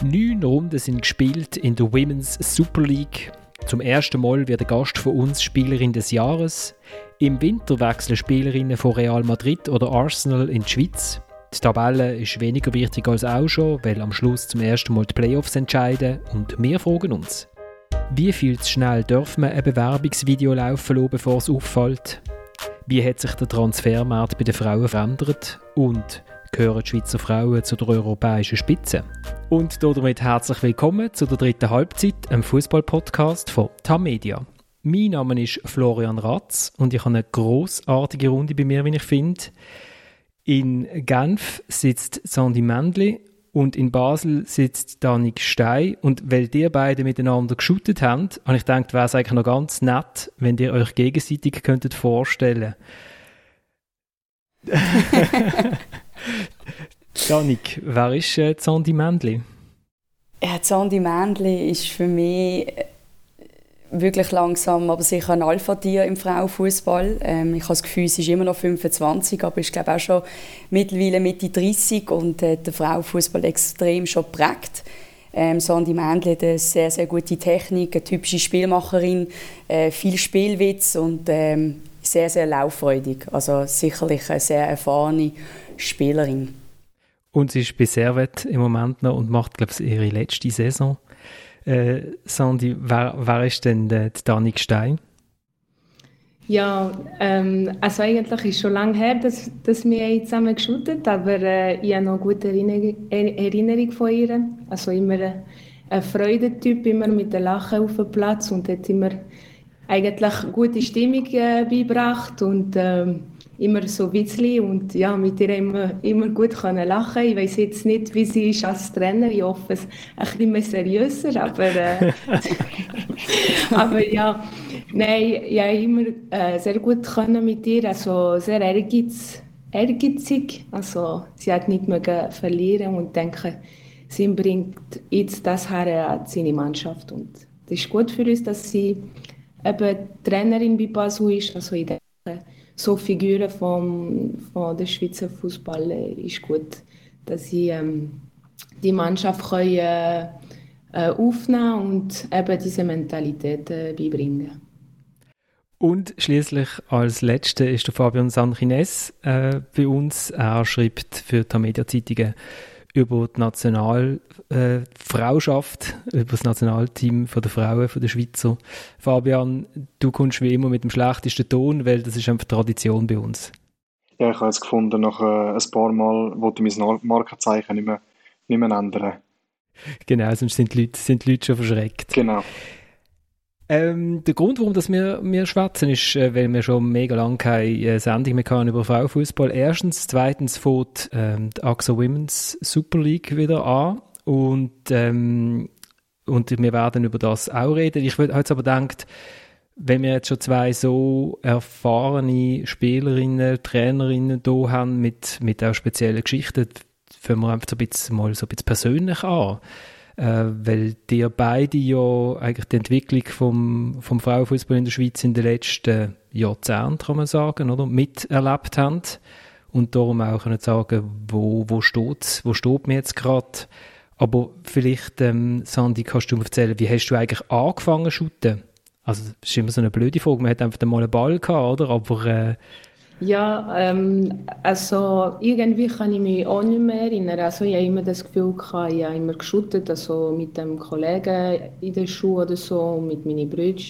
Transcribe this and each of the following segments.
Neun Runden sind gespielt in der Women's Super League. Zum ersten Mal wird der Gast von uns Spielerin des Jahres. Im Winter wechseln Spielerinnen von Real Madrid oder Arsenal in die Schweiz. Die Tabelle ist weniger wichtig als auch schon, weil am Schluss zum ersten Mal die Playoffs entscheiden und wir fragen uns, wie viel zu schnell dürfen wir ein Bewerbungsvideo laufen lassen, bevor es auffällt? Wie hat sich der Transfermarkt bei den Frauen verändert? Und gehören die Schweizer Frauen zu der europäischen Spitze? Und damit herzlich willkommen zu der dritten Halbzeit, einem Fußball-Podcast von TAM Media. Mein Name ist Florian Ratz und ich habe eine großartige Runde bei mir, wie ich finde. In Genf sitzt Sandy Mendli und in Basel sitzt Danik Stein. Und weil die beide miteinander geschootet haben, habe ich gedacht, wäre es eigentlich noch ganz nett, wenn ihr euch gegenseitig könntet vorstellen Janik, wer ist äh, Zandi Mändli? Ja, Zandi Mändli ist für mich äh, wirklich langsam, aber sicher ein Alpha-Tier im Frauenfußball. Ähm, ich habe das Gefühl, sie ist immer noch 25, aber ist glaube auch schon mittlerweile Mitte 30 und äh, der Frauenfußball extrem schon prägt. Ähm, Sandy Mändli hat eine sehr, sehr gute Technik, eine typische Spielmacherin, äh, viel Spielwitz und ähm, sehr, sehr lauffreudig. Also sicherlich eine sehr erfahrene Spielerin. Und sie ist bei Servet im Moment noch und macht, glaube ich, ihre letzte Saison. Äh, Sandy, wer, wer ist denn der Danik Stein? Ja, ähm, also eigentlich ist schon lange her, dass, dass wir zusammen geshootet aber äh, ich habe noch eine gute Erinnerung von ihr. Also immer ein, ein Freudentyp, immer mit dem Lachen auf dem Platz und hat immer eigentlich gute Stimmung äh, beigebracht und ähm, immer so witzli und ja, mit ihr immer, immer gut können lachen. Ich weiß jetzt nicht, wie sie ist als Trainer. Ich hoffe, es ein bisschen mehr seriöser, aber, äh, aber ja, nein, ja, immer äh, sehr gut können mit ihr, also sehr ehrgeiz, ehrgeizig. Also sie hat nicht mehr verlieren und denke, sie bringt jetzt das her an seine Mannschaft und das ist gut für uns, dass sie eben Trainerin bei Basel ist, also ich denke, so Figuren vom, von der Schweizer Fußball ist gut, dass sie ähm, die Mannschaft können, äh, aufnehmen und eben diese Mentalität äh, beibringen. Und schließlich als Letzter ist der Fabian Sanchines äh, bei uns. Er schreibt für die Media-Zeitungen über die Nationalfrauschaft, äh, über das Nationalteam von der Frauen, von der Schweizer. Fabian, du kommst wie immer mit dem schlechtesten Ton, weil das ist einfach Tradition bei uns. Ja, ich habe es gefunden, nach äh, ein paar Mal wollte ich mein Markenzeichen nicht mehr, nicht mehr ändern. Genau, sonst sind die Leute, sind die Leute schon verschreckt. Genau. Ähm, der Grund, warum das wir, wir schwätzen, ist, äh, weil wir schon mega lange keine äh, Sendung mehr haben über Frauenfußball. Erstens, zweitens fängt ähm, die AXA Women's Super League wieder an und, ähm, und wir werden über das auch reden. Ich habe jetzt aber gedacht, wenn wir jetzt schon zwei so erfahrene Spielerinnen, Trainerinnen da haben mit, mit auch speziellen Geschichten, fangen wir einfach so ein bisschen, mal so ein bisschen persönlich an weil die beide ja eigentlich die Entwicklung vom, vom Frauenfußball in der Schweiz in den letzten Jahrzehnten, kann man sagen, oder, miterlebt haben und darum auch können sagen, wo, wo steht wo steht mir jetzt gerade. Aber vielleicht, ähm, Sandy, kannst du mir erzählen, wie hast du eigentlich angefangen zu shooten? Also, das ist immer so eine blöde Frage. Man hat einfach mal einen Ball gehabt, oder? Aber äh, ja, ähm, also irgendwie kann ich mich auch nicht mehr erinnern. Also ich habe immer das Gefühl, gehabt, ich habe immer geschuttet, also mit dem Kollegen in der Schule oder so, mit meinen Brüdern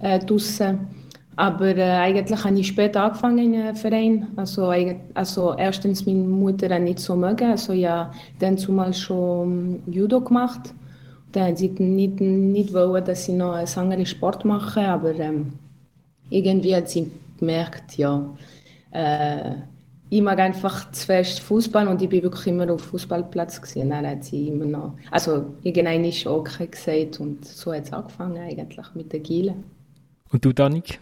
äh, draussen. Aber äh, eigentlich habe ich später angefangen in einem Verein. Also, also erstens, meine Mutter hat nicht so mögen. Also ich habe dann zumal schon Judo gemacht. Dann hat sie nicht, nicht wollen, dass ich noch einen anderen Sport mache, aber ähm, irgendwie hat sie gemerkt, ja, äh, ich mag einfach zu fest Fußball und ich bin wirklich immer auf Fußballplatz gesehen. Dann hat sie immer noch, also irgendein ist okay gesagt und so hat es angefangen eigentlich mit der Giele. Und du, Danik?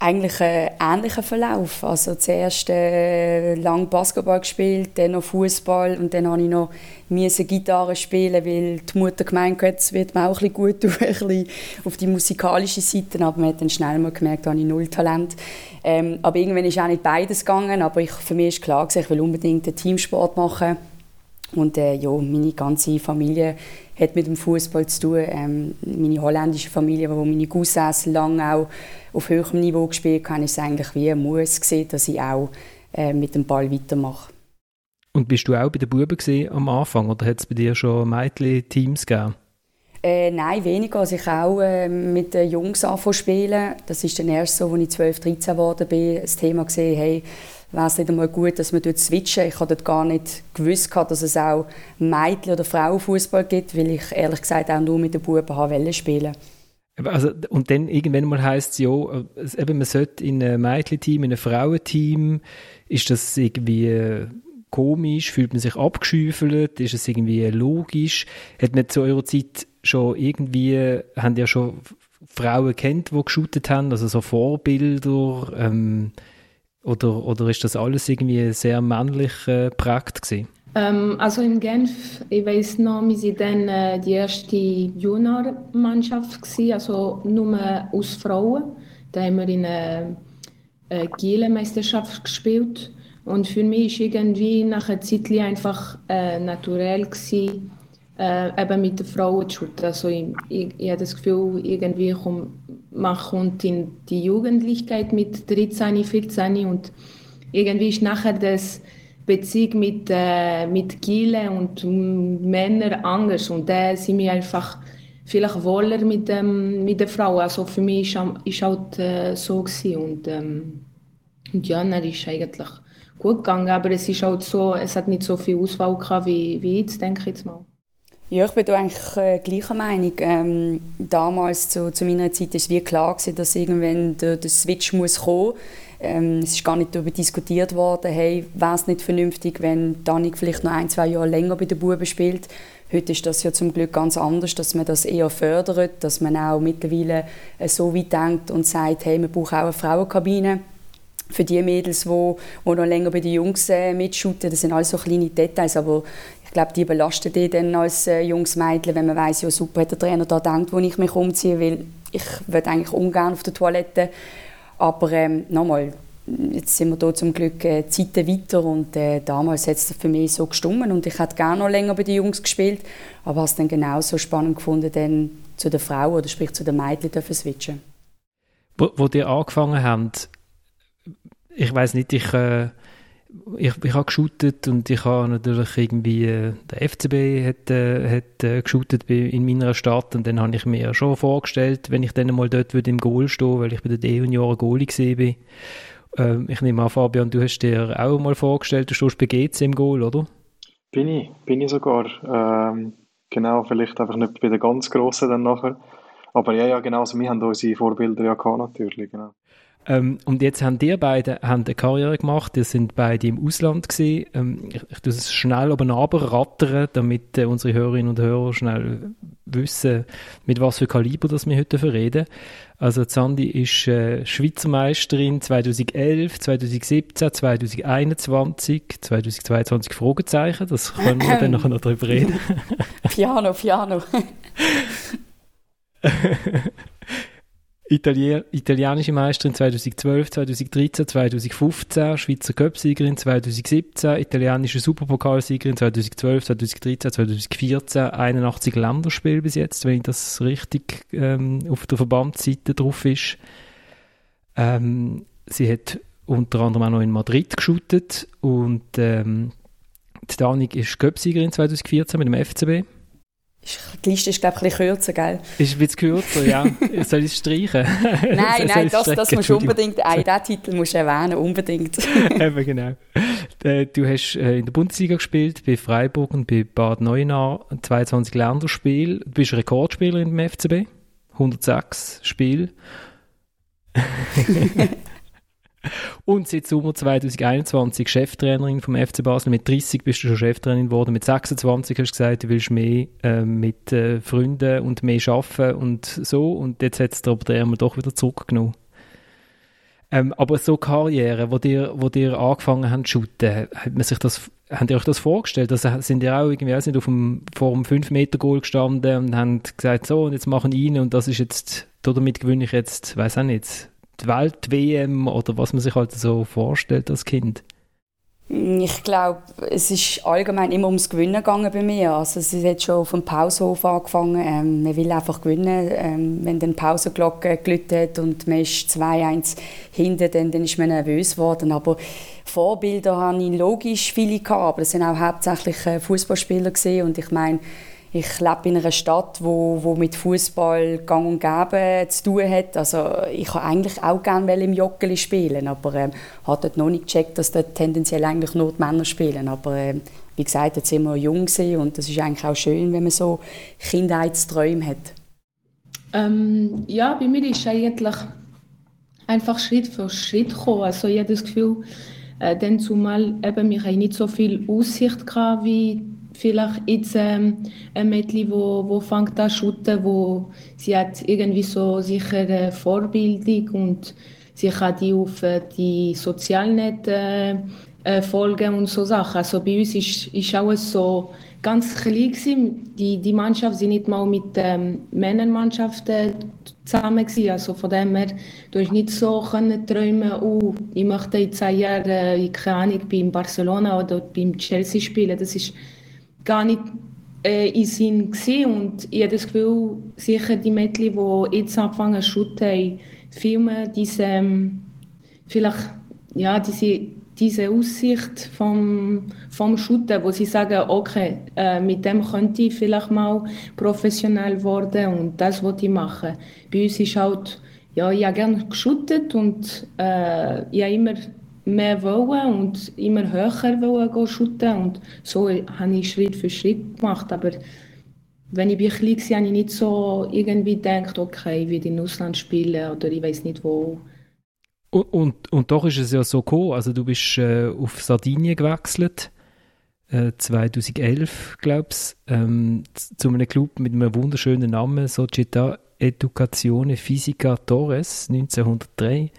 Eigentlich einen ähnlichen Verlauf. Also zuerst äh, lang Basketball gespielt, dann noch Fußball und dann habe ich noch müssen Gitarre spielen, weil die Mutter gemeint hat, es wird mir auch ein bisschen gut tun, ein bisschen auf die musikalische Seite, aber man hat dann schnell mal gemerkt, da habe ich null Talent. Ähm, aber irgendwann ist auch nicht beides gegangen, aber ich, für mich ist klar, ich will unbedingt einen Teamsport machen Und äh, ja, meine ganze Familie hat mit dem Fußball zu tun. Ähm, meine holländische Familie, wo meine Cousins lange auch auf höherem Niveau gespielt haben, ist eigentlich wie ein Muss gesehen, dass ich auch äh, mit dem Ball weitermache. Und bist du auch bei den Buben am Anfang oder hat es bei dir schon Mädchen-Teams gegeben? Äh, nein, weniger. Also ich auch äh, mit den Jungs anfangen spielen. Das ist dann erst so, als ich 12, 13 geworden bin, das Thema gesehen, hey, wäre es nicht einmal gut, dass wir dort switchen. Ich habe dort gar nicht gewusst, dass es auch Mädchen- oder Frauenfußball gibt, weil ich ehrlich gesagt auch nur mit den Buben haben spielen also, und dann irgendwann mal heisst es ja, äh, eben, man sollte in einem Mädchenteam, in einem Frauenteam, ist das irgendwie äh, komisch, fühlt man sich abgeschüffelt, ist es irgendwie logisch? Hat man zu eurer Zeit schon irgendwie, haben ja schon Frauen kennt, die geshootet haben, also so Vorbilder, ähm, oder, oder ist das alles irgendwie sehr männlich äh? Ähm, also in Genf, ich weiß noch, wir waren dann äh, die erste Junior-Mannschaft, also nur aus Frauen. Da haben wir in einer äh, Giele-Meisterschaft gespielt. Und für mich war irgendwie nach einer Zeit einfach äh, naturell, gewesen, äh, eben mit den Frauen zu shooten. Also ich, ich, ich habe das Gefühl, irgendwie komm, man kommt in die Jugendlichkeit mit 13, 14 und irgendwie ist nachher das Beziehung mit, äh, mit Giele und Männern anders und da sind wir einfach vielleicht wohler mit, ähm, mit der Frau. Also für mich war es halt äh, so gewesen. und, ähm, und ja, dann ist eigentlich gut gegangen, aber es ist halt so, es hat nicht so viel Auswahl gehabt wie, wie jetzt, denke ich jetzt mal. Ja, ich bin da eigentlich äh, gleicher Meinung. Ähm, damals, zu, zu meiner Zeit, war es wie klar, gewesen, dass irgendwann der, der Switch muss kommen ähm, Es ist gar nicht darüber diskutiert worden, hey, wäre es nicht vernünftig, wenn Danik vielleicht noch ein, zwei Jahre länger bei den Buben spielt. Heute ist das ja zum Glück ganz anders, dass man das eher fördert, dass man auch mittlerweile äh, so weit denkt und sagt, hey, man braucht auch eine Frauenkabine für die Mädels, die, die noch länger bei den Jungs äh, mitschuten. Das sind alles so kleine Details, aber ich glaube, die belasten die dann als äh, junges Mädchen, wenn man weiß, ja super, der Trainer da denkt, wo ich mich umziehe, weil ich will eigentlich ungern auf der Toilette. Aber ähm, nochmal, jetzt sind wir hier zum Glück äh, Zeiten weiter und äh, damals hat es für mich so gestummen und ich hätte gerne noch länger bei den Jungs gespielt, aber habe es dann genauso spannend gefunden, dann zu der Frau oder sprich zu den Mädchen zu switchen. Wo, wo ihr angefangen habt, ich weiß nicht, ich, äh, ich, ich habe geshootet und ich habe natürlich irgendwie, äh, der FCB hat, äh, hat äh, geshootet in meiner Stadt und dann habe ich mir schon vorgestellt, wenn ich dann mal dort würde im Goal stehen, weil ich bei den D-Junioren Goalie gesehen. Ähm, ich nehme an, Fabian, du hast dir auch mal vorgestellt, du stehst bei GC im Goal, oder? Bin ich, bin ich sogar. Ähm, genau, vielleicht einfach nicht bei den ganz Grossen dann nachher. Aber ja, ja, genau, also wir haben unsere Vorbilder ja gehabt, natürlich, genau. Ähm, und jetzt haben die beiden haben eine Karriere gemacht, die sind beide im Ausland gesehen. Ähm, ich, ich tue es schnell oben rattern, damit äh, unsere Hörerinnen und Hörer schnell wissen, mit was für Kaliber das wir heute reden. Also Zandi ist äh, Schweizer Meisterin 2011, 2017, 2021, 2022 Fragezeichen. Das können wir dann noch darüber reden. Piano, Piano. Italier italienische Meisterin 2012, 2013, 2015, Schweizer Cupsiegerin 2017, italienische Superpokalsiegerin 2012, 2013, 2014, 81 Länderspiele bis jetzt, wenn das richtig ähm, auf der Verbandsseite drauf ist. Ähm, sie hat unter anderem auch noch in Madrid geshootet und ähm, die Danik ist Cupsiegerin 2014 mit dem FCB. Die Liste ist, glaube ich, ein bisschen kürzer, gell? Ist ein bisschen kürzer, ja. Soll ich es streichen? nein, nein, das, das musst du unbedingt, äh, diesen Titel musst du erwähnen, unbedingt. Eben, genau. Äh, du hast äh, in der Bundesliga gespielt, bei Freiburg und bei Bad Neuenahr, 22 Länderspiele. Du bist Rekordspielerin im FCB, 106 Spiele. Und seit Sommer 2021 Cheftrainerin vom FC Basel. Mit 30 bist du schon Cheftrainerin geworden. Mit 26 hast du gesagt, du willst mehr äh, mit äh, Freunden und mehr arbeiten und so. Und jetzt hat es dir aber der einmal doch wieder zurückgenommen. Ähm, aber so Karriere, wo dir, wo dir angefangen haben zu shooten, hat man sich das, habt ihr euch das vorgestellt? Also sind ihr auch irgendwie, nicht, auf dem, vor dem 5-Meter-Goal gestanden und haben gesagt, so, und jetzt machen ihn und das ist jetzt, damit gewinne ich jetzt, weiß auch nicht, die Welt-WM oder was man sich halt so vorstellt als Kind? Ich glaube, es ist allgemein immer ums Gewinnen gegangen bei mir. Also es hat schon vom Pausenhof angefangen. Ähm, man will einfach gewinnen. Ähm, wenn dann die Pausenglocke geläutet und man ist 2-1 hinten, dann, dann ist man nervös geworden. Aber Vorbilder hatte ich logisch viele gehabt, aber das sind auch hauptsächlich äh, Fußballspieler und ich meine, ich lebe in einer Stadt, wo, wo mit Fußball gang und gäbe zu tun hat. Also ich wollte eigentlich auch gerne im Joggeli spielen, aber ähm, habe dort noch nicht gecheckt, dass dort tendenziell eigentlich nur die Männer spielen. Aber ähm, wie gesagt, jetzt sind wir jung und das ist eigentlich auch schön, wenn man so Kindheitsträume hat. Ähm, ja, bei mir ist eigentlich einfach Schritt für Schritt gekommen. Also ich habe das Gefühl, äh, dann zumal eben, wir nicht so viel Aussicht gehabt, wie vielleicht jetzt ähm, ein Mädchen, wo, wo fängt an zu wo sie hat irgendwie so sichere Vorbildung und sie kann die auf äh, die Sozialnetze äh, folgen und so Sachen. Also bei uns ist, ist alles so ganz klein gewesen. Die, die Mannschaft sind nicht mal mit ähm, Männermannschaften zusammen gewesen. Also von dem her, du hast nicht so können träumen, oh, ich möchte in zehn Jahren, äh, keine Ahnung, beim Barcelona oder beim Chelsea spielen. Das ist gar nicht äh, in Sinn gesehen und ich habe das Gefühl, sicher die Mädchen, die jetzt anfangen zu shooten, filmen diese, ähm, vielleicht, ja, diese, diese Aussicht vom, vom Shooten, wo sie sagen, okay, äh, mit dem könnte ich vielleicht mal professionell werden und das was ich machen. Bei uns ist halt, ja, ich habe gerne geshootet und äh, ich habe immer mehr wollen und immer höher wollen shooten und so habe ich Schritt für Schritt gemacht, aber wenn ich klein war, habe ich nicht so irgendwie gedacht, okay, ich will in Ausland spielen oder ich weiß nicht wo. Und, und, und, doch ist es ja so gekommen, also du bist äh, auf Sardinien gewechselt, äh, 2011, glaubst ähm, zu einem Club mit einem wunderschönen Namen, Società Educazione Fisica Torres, 1903.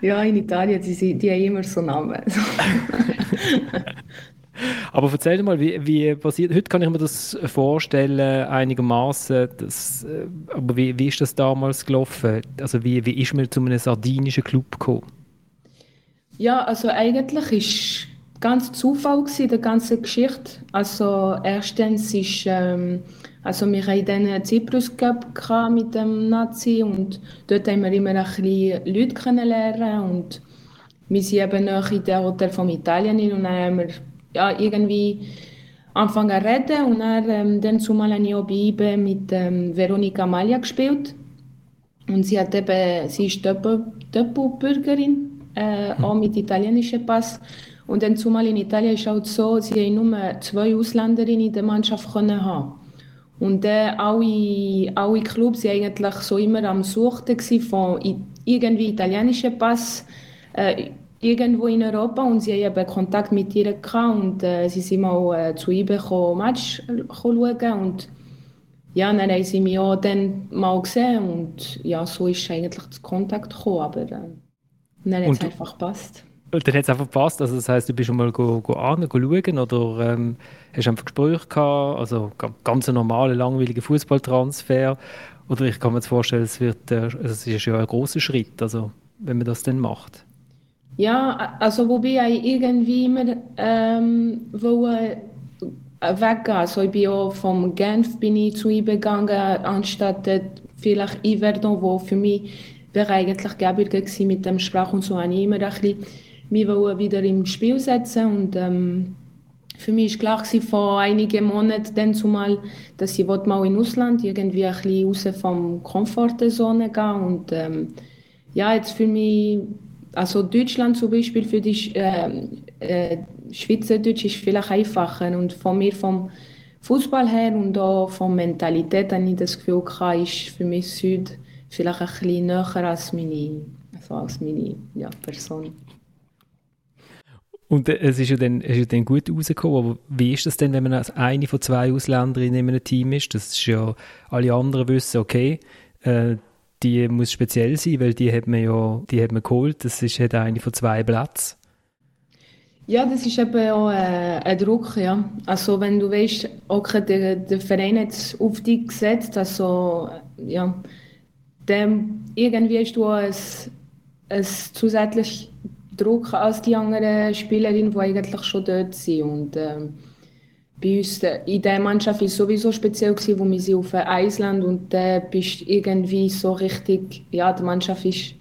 Ja, in Italien, die, die haben immer so Namen. Aber erzähl mal, wie, wie passiert, heute kann ich mir das vorstellen, einigermaßen, äh, aber wie, wie ist das damals gelaufen? Also wie, wie ist man zu einem sardinischen Club gekommen? Ja, also eigentlich ist ganz Zufall gewesen, die ganze Geschichte. Also erstens ist ähm, also wir hatten dann Zyprus gehabt mit dem Nazi und dort haben wir immer ein bisschen Leute kennenlernen und wir sind eben noch in der Hotel von Italien und dann haben wir ja, irgendwie angefangen zu reden und dann, ähm, dann zumal habe ich auch bei IBE mit ähm, Veronika Maglia gespielt. Und sie hat eben, sie ist Doppelbürgerin, äh, auch mit italienischem Pass. Und dann zumal in Italien ist es auch so, sie haben nur zwei Ausländerinnen in der Mannschaft können haben und äh, alle, alle Clubs waren eigentlich so immer am Suchen von irgendwie italienischen Pass äh, irgendwo in Europa und sie haben eben Kontakt mit ihr und äh, sie sind mal äh, zu ihr gekommen, Match schauen und ja, dann haben sie mich auch dann mal gesehen und ja, so ist eigentlich der Kontakt gekommen, aber äh, dann hat es einfach gepasst. Dann hat es einfach gepasst, also das heisst, du bist schon mal go, go an, go schauen oder ähm, hast einfach Gespräche gehabt, also ganz normaler, langweiliger Fußballtransfer. Oder ich kann mir jetzt vorstellen, es, wird, äh, es ist ja ein großer Schritt, also, wenn man das dann macht. Ja, also wobei ich irgendwie immer ähm, wollte äh, weggehen. Also ich bin auch vom Genf bin ich zu ihm gegangen, anstatt vielleicht Iverdon, wo für mich wäre eigentlich gewesen mit dem Sprach und so, habe ich immer ein bisschen mich wieder im Spiel setzen und ähm, für mich war klar vor einigen Monaten dann zumal, dass ich mal in Ausland irgendwie ein bisschen raus vom Komfortzone gehen und ähm, ja, jetzt für mich, also Deutschland zum Beispiel für die äh, äh, Schweizerdeutsch ist vielleicht einfacher und von mir vom Fußball her und auch von Mentalität habe ich das Gefühl gehabt, ist für mich Süd vielleicht ein bisschen näher als meine, also als meine ja, Person. Und es ist ja dann, ist ja dann gut rausgekommen, aber wie ist das denn, wenn man als eine von zwei Ausländern in einem Team ist? Das ist ja, alle anderen wissen, okay, äh, die muss speziell sein, weil die hat man ja, die hat man geholt, das ist halt eine von zwei Plätzen. Ja, das ist eben auch äh, ein Druck, ja. Also wenn du weißt, okay, der, der Verein hat es auf dich gesetzt, also ja, dann irgendwie hast du ein, ein zusätzliches Druck als die anderen Spielerinnen, die eigentlich schon dort sind. Und, ähm, bei uns äh, in der Mannschaft war es sowieso speziell, gewesen, wo wir sind auf Island und da äh, bist irgendwie so richtig, ja, die Mannschaft ist,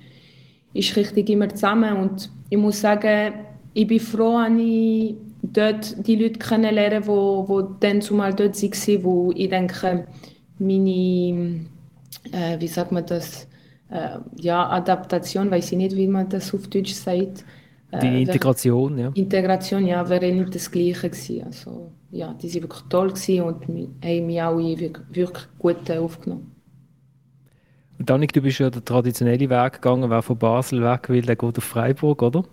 ist richtig immer zusammen und ich muss sagen, ich bin froh, dass ich dort die Leute kennenlernen, die, die dann zumal dort waren, wo ich denke, meine, äh, wie sagt man das, äh, ja, Adaptation, weiß ich nicht, wie man das auf Deutsch sagt. Äh, die Integration, ja. Integration, ja, wäre nicht das Gleiche gewesen. Also, ja, die waren wirklich toll gewesen und haben mich auch wirklich gut aufgenommen. Und Danik, du bist ja den traditionellen Weg gegangen, wer von Basel weg will, der geht auf Freiburg, oder?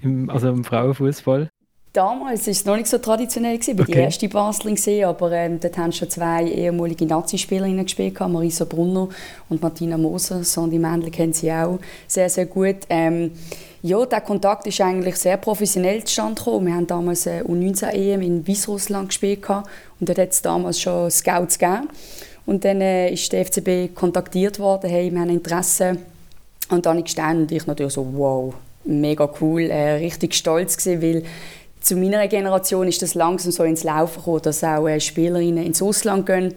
Im, also im Frauenfußball. Damals war es noch nicht so traditionell. Ich war okay. die erste Baslerin, aber ähm, dort haben schon zwei ehemalige Nazi-Spielerinnen gespielt, Marisa Brunner und Martina Moser. Sandy Mendel kennen sie auch sehr, sehr gut. Ähm, ja, der Kontakt ist eigentlich sehr professionell zustande gekommen. Wir haben damals eine U19-EM in Weißrussland gespielt und dort hat es damals schon Scouts gegeben. Und dann äh, ist der FCB kontaktiert worden, hey, wir haben Interesse. Und dann Stein und ich natürlich so, wow, mega cool, äh, richtig stolz gewesen, weil zu meiner Generation ist das langsam so ins Laufen gekommen, dass auch äh, Spielerinnen ins Ausland gehen.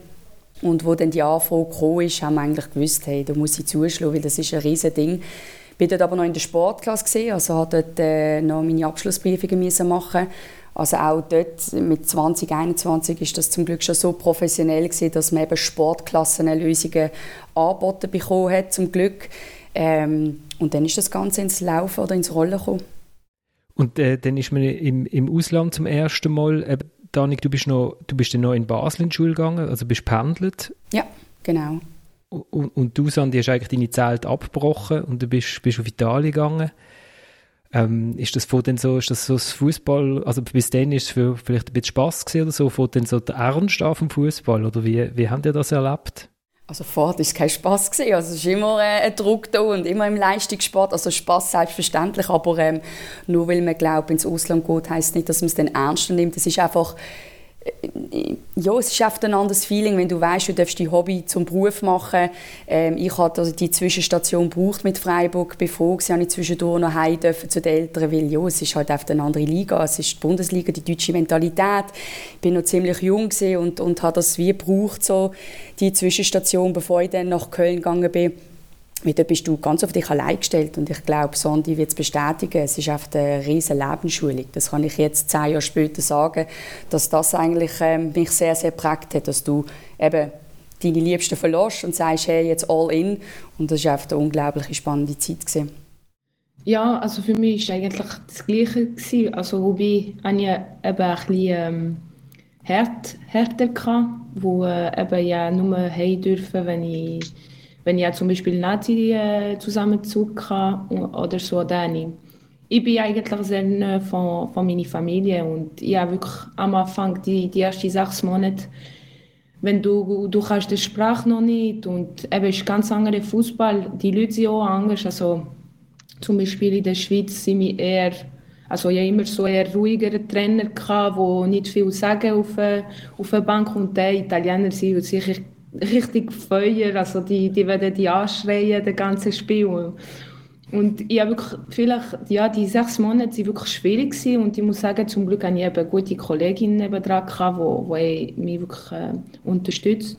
Und wo dann die Anfrage gekommen ist, haben wir eigentlich gewusst, hey, da muss ich zuschlagen, weil das ist ein riesiges Ding. Ich war dort aber noch in der Sportklasse, gewesen, also habe dort äh, noch meine Abschlussprüfungen machen also auch dort mit 2021 ist das zum Glück schon so professionell gewesen, dass man eben Sportklassenlösungen angeboten bekommen hat, zum Glück. Ähm, und dann ist das Ganze ins Laufen oder ins Rollen gekommen. Und äh, dann ist man im, im Ausland zum ersten Mal, äh, Danik, du bist, noch, du bist dann noch in Basel in die Schule gegangen, also bist pendelt. Ja, genau. Und, und du, Sandi, hast eigentlich deine Zeit abgebrochen und du bist, bist auf Italien gegangen. Ähm, ist das von so, ist das so das Fußball, also bis dann ist es für vielleicht ein bisschen Spass gewesen oder so, von dann so der Ernst auf dem Fußball oder wie, wie habt ihr das erlebt? Also vorher war kein Spass. Gewesen. Also es ist immer äh, ein Druck da und immer im Leistungssport. Also Spass selbstverständlich, aber ähm, nur weil man glaubt, ins Ausland geht, heisst nicht, dass man es dann ernst nimmt. Es ist einfach ja, es ist ein anderes Feeling, wenn du weißt, du darfst dein Hobby zum Beruf machen. Ähm, ich hatte also die Zwischenstation gebraucht mit Freiburg, bevor ich ich zwischendurch noch heim dürfen zu den Eltern, weil ja, es ist halt einfach eine andere Liga, es ist die Bundesliga, die deutsche Mentalität. Ich bin noch ziemlich jung und, und habe das wie gebraucht, so die Zwischenstation, bevor ich dann nach Köln gegangen bin weil dort bist du ganz auf dich allein gestellt und ich glaube, Sondi wird es bestätigen, es ist einfach eine riesige Lebensschulung. Das kann ich jetzt zehn Jahre später sagen, dass das eigentlich ähm, mich sehr, sehr prägt hat, dass du eben deine Liebsten verlässt und sagst, hey, jetzt all in und das war eine unglaublich spannende Zeit. Gewesen. Ja, also für mich war eigentlich das Gleiche. Gewesen. Also wobei ich eben ein bisschen ähm, härter hatte, wo äh, eben ja nur heim dürfen, wenn ich wenn ich zum Beispiel Nazi-Zusammenzug hatte oder so, dann ich bin eigentlich sehr von, von meiner Familie und ich habe wirklich am Anfang die, die ersten sechs Monate wenn du, du kannst die Sprache noch nicht und eben ist ganz anderer Fußball, die Leute sind auch anders, also zum Beispiel in der Schweiz sind wir eher, also ich immer so eher ruhigere Trainer gehabt, die nicht viel sagen auf, auf der Bank und die Italiener sind sicher richtig Feuer, also die, die werden die anschreien, das ganze Spiel. Und ich habe wirklich, vielleicht, ja, die sechs Monate waren wirklich schwierig gewesen und ich muss sagen, zum Glück hatte ich eben gute Kolleginnen dran, die, die mich wirklich äh, unterstützt.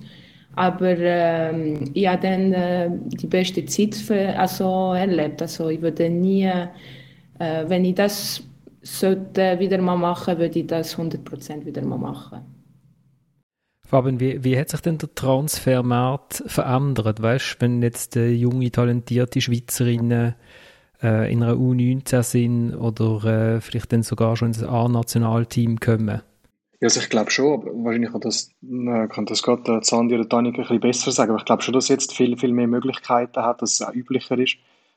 Aber äh, ich habe dann äh, die beste Zeit für, also, erlebt. Also ich würde nie, äh, wenn ich das sollte wieder mal machen, würde ich das 100% wieder mal machen. Fabian, wie, wie hat sich denn der Transfermarkt verändert? Weißt wenn jetzt äh, junge, talentierte Schweizerinnen äh, in einer U19 sind oder äh, vielleicht dann sogar schon ins A-Nationalteam kommen? Ja, also ich glaube schon, aber wahrscheinlich kann das, äh, kann das gerade äh, Sandi oder Tanik ein bisschen besser sagen, aber ich glaube schon, dass jetzt viel, viel mehr Möglichkeiten hat, dass es auch üblicher ist,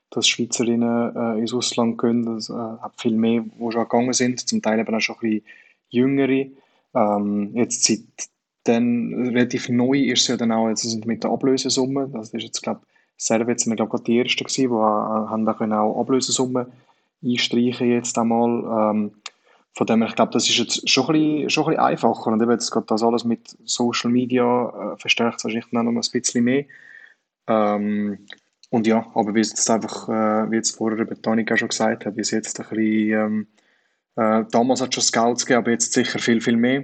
dass Schweizerinnen äh, ins Ausland gehen. Es äh, viel mehr, die schon gegangen sind, zum Teil eben auch schon ein bisschen jüngere. Ähm, jetzt seit dann relativ neu ist es ja dann auch jetzt mit der Ablösesumme. Das ist jetzt, glaube ich, Servet sind glaube die Ersten gewesen, die haben da können auch Ablösesumme einstreichen jetzt einmal. Ähm, von dem her, ich glaube, das ist jetzt schon ein bisschen, schon ein bisschen einfacher. Und eben jetzt gerade das alles mit Social Media äh, verstärkt wahrscheinlich noch ein bisschen mehr. Ähm, und ja, aber wie es jetzt einfach, äh, wie jetzt vorher Betonik auch schon gesagt hat, wie es jetzt ein bisschen, ähm, äh, damals hat es schon Scouts gegeben, aber jetzt sicher viel, viel mehr.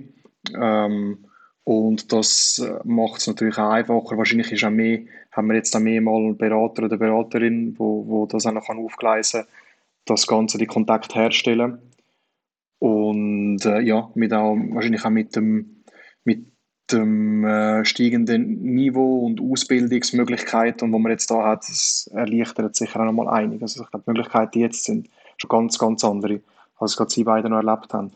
Ähm, und das äh, macht es natürlich auch einfacher. Wahrscheinlich ist auch mehr, haben wir jetzt auch mehr mal einen Berater oder Beraterin, wo, wo das auch noch aufgleisen kann, das Ganze, die Kontakt herstellen. Und äh, ja, mit auch, wahrscheinlich auch mit dem, mit dem äh, steigenden Niveau und Ausbildungsmöglichkeiten, wo man jetzt da hat, das erleichtert sicher auch nochmal einiges. Also ich glaube, die Möglichkeiten, die jetzt sind, schon ganz, ganz andere, als gerade Sie beide noch erlebt haben.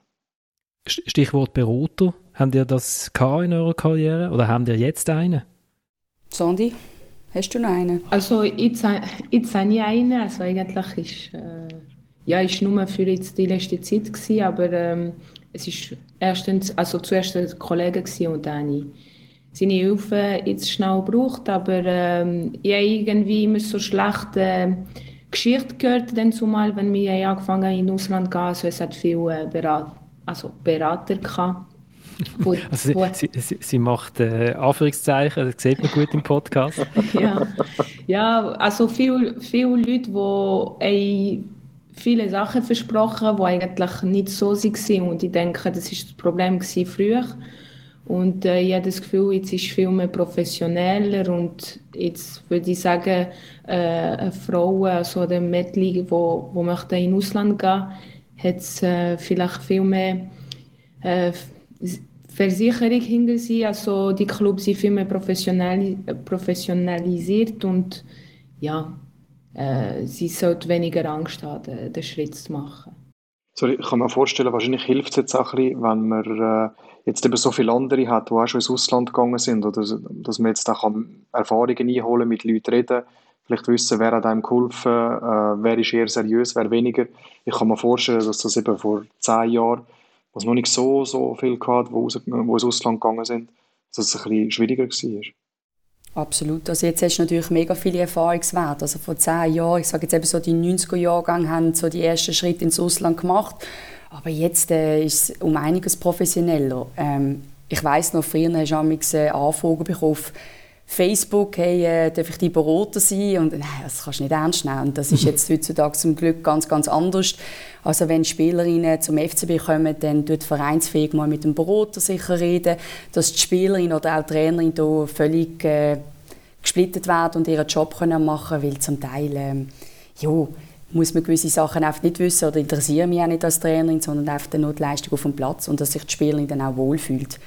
Stichwort Berater. Habt ihr das in eurer Karriere oder habt ihr jetzt einen? Sandi, hast du noch einen? Also jetzt, jetzt habe ich einen. Also eigentlich ist, äh, ja, ist nur für jetzt die letzte Zeit gewesen, aber ähm, es ist erstens, also zuerst ein Kollege und dann habe ich seine Hilfe jetzt schnell gebraucht, aber ähm, ich habe irgendwie immer so schlechte äh, Geschichte gehört, dann zumal, wenn wir angefangen haben, in Ausland zu gehen, also es hat viele äh, Berat also Berater gehabt. Wo, also sie, sie, sie, macht äh, Anführungszeichen, das sieht man gut im Podcast. ja. ja, also viele, viele Leute, die viele Sachen versprochen, die eigentlich nicht so waren. Und ich denke, das war das Problem früher. Und äh, ich habe das Gefühl, jetzt ist es viel mehr professioneller und jetzt würde ich sagen, äh, eine Frau, also der Mädchen, die wo möchte in Ausland gehen, hat es äh, vielleicht viel mehr äh, Versicherung hinter sich. Also die Clubs sind viel mehr professionalisiert und ja, äh, sie sollte weniger Angst haben, den, Schritt zu machen. So, ich kann mir vorstellen, wahrscheinlich hilft es jetzt auch ein bisschen, wenn man äh, jetzt eben so viele andere hat, die auch schon ins Ausland gegangen sind, oder dass man jetzt auch Erfahrungen einholen mit Leuten reden, vielleicht wissen, wer hat einem geholfen, äh, wer ist eher seriös, wer weniger. Ich kann mir vorstellen, dass das eben vor zehn Jahren, wo es noch nicht so, so viel gab, wo, wo ins Ausland gegangen sind, dass es ein bisschen schwieriger war. Absolut. Also jetzt hast du natürlich mega viele Erfahrungswerte. Also vor zehn Jahren, ich sage jetzt eben so, die 90er-Jahrgang haben so die ersten Schritte ins Ausland gemacht. Aber jetzt äh, ist es um einiges professioneller. Ähm, ich weiß noch, früher hast du Anfragen bekommen Facebook, hey, äh, darf ich dein Berater sein? Und nein, das kannst du nicht ernst nehmen. Das ist jetzt heutzutage zum Glück ganz, ganz anders. Also wenn Spielerinnen zum FCB kommen, dann tut Vereinsfähig mal mit dem Berater sicher reden, dass die Spielerin oder auch die Trainerin da völlig äh, gesplittet werden und ihren Job können machen weil zum Teil, ähm, ja, muss man gewisse Sachen einfach nicht wissen oder interessieren mich auch nicht als Trainerin, sondern einfach nur die Leistung auf dem Platz und dass sich die Spielerin dann auch wohlfühlt.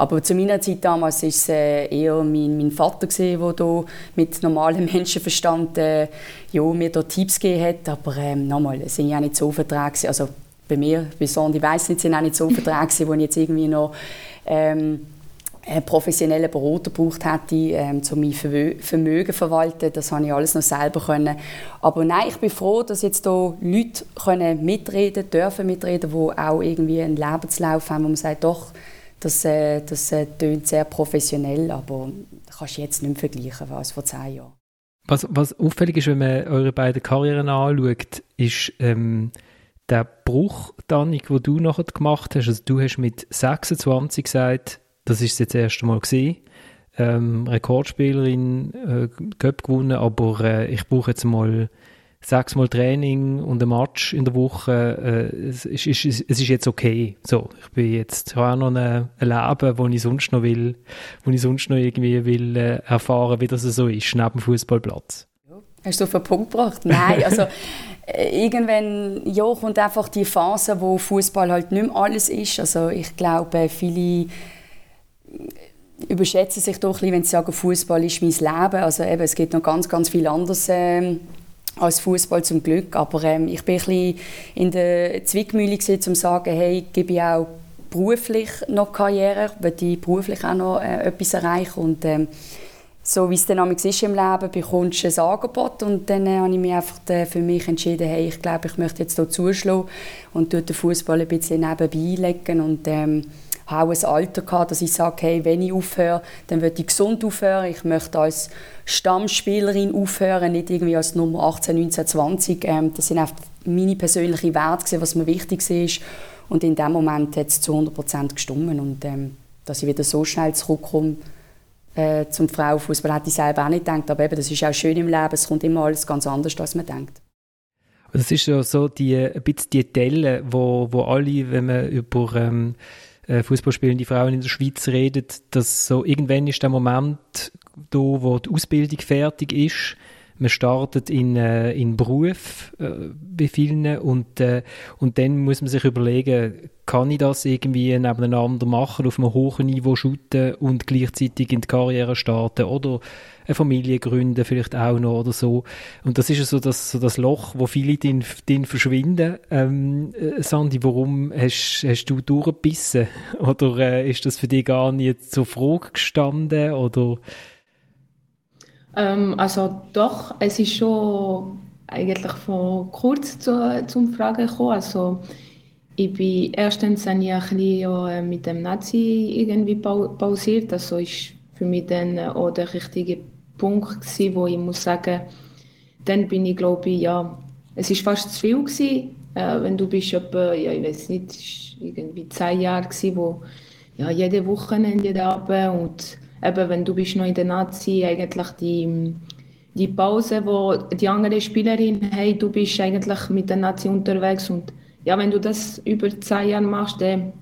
Aber zu meiner Zeit damals war es äh, eher mein, mein Vater, der mit normalem Menschenverstand äh, ja, mir da Tipps gegeben hat. Aber ähm, nochmal, es sind ja nicht so Verträge. Also bei mir, bei Sondi weiss nicht, sind auch nicht so Verträge, wo ich jetzt irgendwie noch ähm, einen professionellen Berater gebraucht hätte, ähm, um mein Vermögen zu verwalten. Das habe ich alles noch selber können. Aber nein, ich bin froh, dass jetzt hier Leute können mitreden dürfen mitreden, die auch irgendwie einen Lebenslauf haben, wo man sagt, doch, das, äh, das äh, tönt sehr professionell, aber kannst du jetzt nicht mehr vergleichen als vor zehn Jahren. Was, was auffällig ist, wenn man eure beiden Karrieren anschaut, ist ähm, der Bruch, Danik, den du nachher gemacht hast. Also du hast mit 26 gesagt, das ist jetzt das erste Mal gesehen, ähm, Rekordspielerin, äh, Cup gewonnen, aber äh, ich brauche jetzt mal sechsmal Training und ein Match in der Woche, äh, es, ist, es, ist, es ist jetzt okay. So, ich bin jetzt, habe auch noch ein, ein Leben, wo ich sonst noch will, wo ich sonst noch irgendwie will äh, erfahren, wie das so ist, neben dem Fußballplatz. Hast du auf den Punkt gebracht? Nein, also äh, irgendwann ja, kommt einfach die Phase, wo Fußball halt nicht mehr alles ist. Also ich glaube, viele überschätzen sich doch ein bisschen, wenn sie sagen, Fußball ist mein Leben. Also eben, es gibt noch ganz, ganz viel anderes. Ähm, als Fußball zum Glück. Aber ähm, ich bin ein in der Zwickmühle um zu sagen, hey, gebe ich auch beruflich noch Karriere, weil ich beruflich auch noch äh, etwas erreichen und ähm, so wie es dann ist im Leben, bekommst du ein Angebot und dann äh, habe ich mich einfach äh, für mich entschieden, hey, ich glaube, ich möchte jetzt hier zuschlagen und den Fußball ein bisschen nebenbei legen und ähm, habe auch ein Alter gehabt, dass ich sage, hey, wenn ich aufhöre, dann möchte ich gesund aufhören. Ich möchte als Stammspielerin aufhören, nicht irgendwie als Nummer 18, 19, 20. Ähm, das sind einfach meine persönlichen Werte, was mir wichtig ist. Und in dem Moment hat es zu 100% gestummen. Und ähm, dass ich wieder so schnell zurückkomme, äh, zum Frauenfußball hätte ich selber auch nicht gedacht. Aber eben, das ist auch schön im Leben. Es kommt immer alles ganz anders, als man denkt. Das ist ja so die, ein bisschen die Delle, wo, wo alle, wenn man über ähm, äh, Fußballspielende Frauen in der Schweiz redet, dass so irgendwann ist der Moment da, wo die Ausbildung fertig ist man startet in, äh, in Beruf äh, bei vielen und, äh, und dann muss man sich überlegen, kann ich das irgendwie nebeneinander machen, auf einem hohen Niveau shooten und gleichzeitig in die Karriere starten oder eine Familie gründen vielleicht auch noch oder so. Und das ist so das, so das Loch, wo viele drin, drin verschwinden. Ähm, äh, Sandy, warum hast, hast du durchgebissen? Oder äh, ist das für dich gar nicht zur Frage gestanden? Oder ähm, also doch, es ist schon eigentlich von kurz zu, zum Fragen gekommen. Also ich bin erstens ein bisschen äh, mit dem Nazi irgendwie pausiert. Also ist für mich dann auch der richtige Punkt gewesen, wo ich muss sagen, dann bin ich glaube ich, ja, es ist fast zu viel gewesen, äh, wenn du bist etwa, ja, ich weiß nicht, irgendwie zehn Jahre gewesen, wo ja, jede Wochenende, jeden Abend und eben, wenn du bist noch in der Nazi, eigentlich die, die Pause, wo die anderen Spielerinnen haben, du bist eigentlich mit der Nazi unterwegs und ja, wenn du das über zehn Jahre machst, dann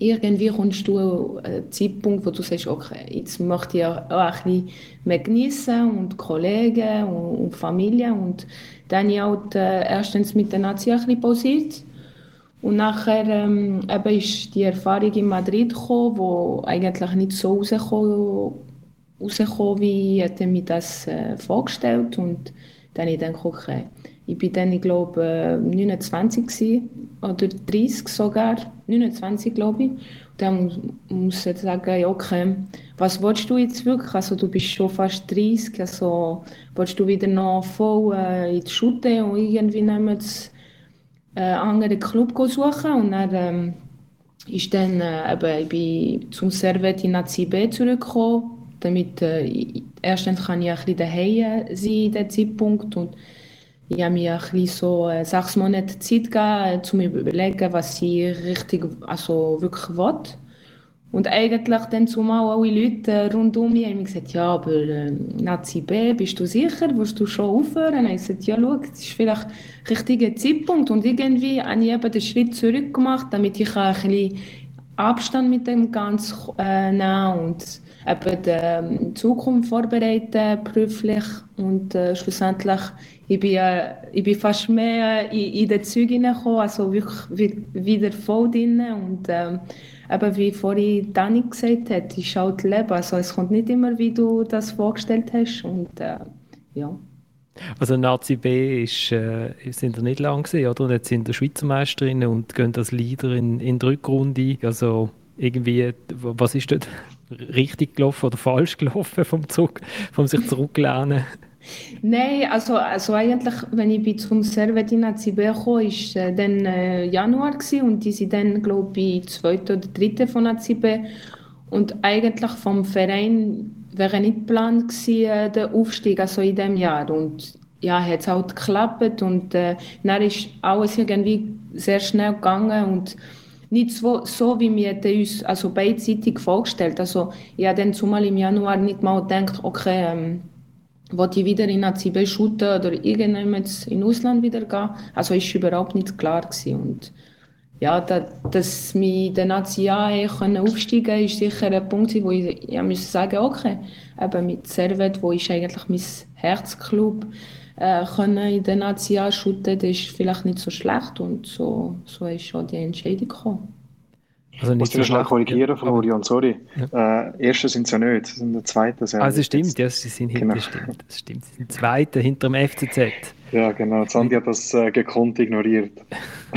irgendwie kommst du einen Zeitpunkt, wo du sagst, okay, jetzt möchte ich auch ein bisschen mehr genießen und Kollegen und, und Familie und dann habe ich auch erstens mit der Nazi ein bisschen pausiert und nachher ähm, eben ist die Erfahrung in Madrid gekommen, wo eigentlich nicht so rausgekommen, wie ich mir das äh, vorgestellt und dann habe ich gedacht, okay, ich bin dann, ich glaube, 29 gewesen, oder 30 sogar, 29 glaube ich. Und dann muss ich sagen, okay, was willst du jetzt wirklich? Also du bist schon fast 30, also willst du wieder noch voll äh, in die Schute und irgendwie nehmen einen anderen Club suchen und dann ähm, ist dann äh, eben, ich bin zum Servet in Nazi B zurückgekommen, damit äh, erstens kann ich ein bisschen daheim sein in diesem Zeitpunkt und ich habe mir ein bisschen so äh, sechs Monate Zeit gegeben, äh, um zu überlegen, was ich richtig, also wirklich will. Und eigentlich dann zumal alle Leute äh, rund um mich haben gesagt, ja, aber äh, Nazi B, bist du sicher? Willst du schon aufhören? Und ich gesagt, ja, schau, das ist vielleicht der richtige Zeitpunkt. Und irgendwie habe ich eben den Schritt zurück gemacht, damit ich ein bisschen Abstand mit dem Ganzen äh, nehmen und eben die ähm, Zukunft vorbereiten, beruflich. Und äh, schlussendlich, ich bin, äh, ich bin fast mehr in, in den Züge hineingekommen, also wirklich wieder voll drin. Und, eben wie vorhin Dani gesagt hat, ist halt Leben. Also es kommt nicht immer, wie du das vorgestellt hast. Und äh, ja. Also Nazi B ist, äh, sind da nicht lang gewesen, oder? Und jetzt sind der Schweizer Meisterinnen und gehen als Leader in, in die Rückrunde. Also irgendwie, was ist dort richtig gelaufen oder falsch gelaufen vom Zug, vom sich zurücklehnen? Nein, also, also eigentlich, wenn ich bin zum Servet in ACB kam, war es äh, dann äh, Januar gewesen, und die sind dann, glaube ich, zweite oder dritte von ACB. Und eigentlich vom Verein wäre nicht geplant gewesen, äh, der Aufstieg, also in diesem Jahr. Und ja, hat es halt geklappt und äh, dann ist alles irgendwie sehr schnell gegangen und nicht so, so wie wir uns also beidseitig vorgestellt. Also ich habe dann zumal im Januar nicht mal gedacht, okay, ähm, wollte ich wieder in ACB shooten oder irgendjemand in Ausland wieder gehen. Also ist überhaupt nicht klar gewesen. Und ja, da, dass wir den Nazi aufsteigen können, ist sicher ein Punkt, wo ich ja, muss sagen, okay, eben mit Servet, wo ist eigentlich mein Herzclub, äh, in den Nazi shooten, das ist vielleicht nicht so schlecht und so, so ist schon die Entscheidung gekommen. Also nicht Musst du schnell korrigieren, Florian, sorry. Ja. Äh, Erste sind sie ja nicht, sie sind der Zweite. Also stimmt, ja, sie sind hinter, genau. stimmt, das stimmt. Sie sind Zweite hinter dem FCZ. Ja, genau, Sandi hat das äh, gekonnt ignoriert.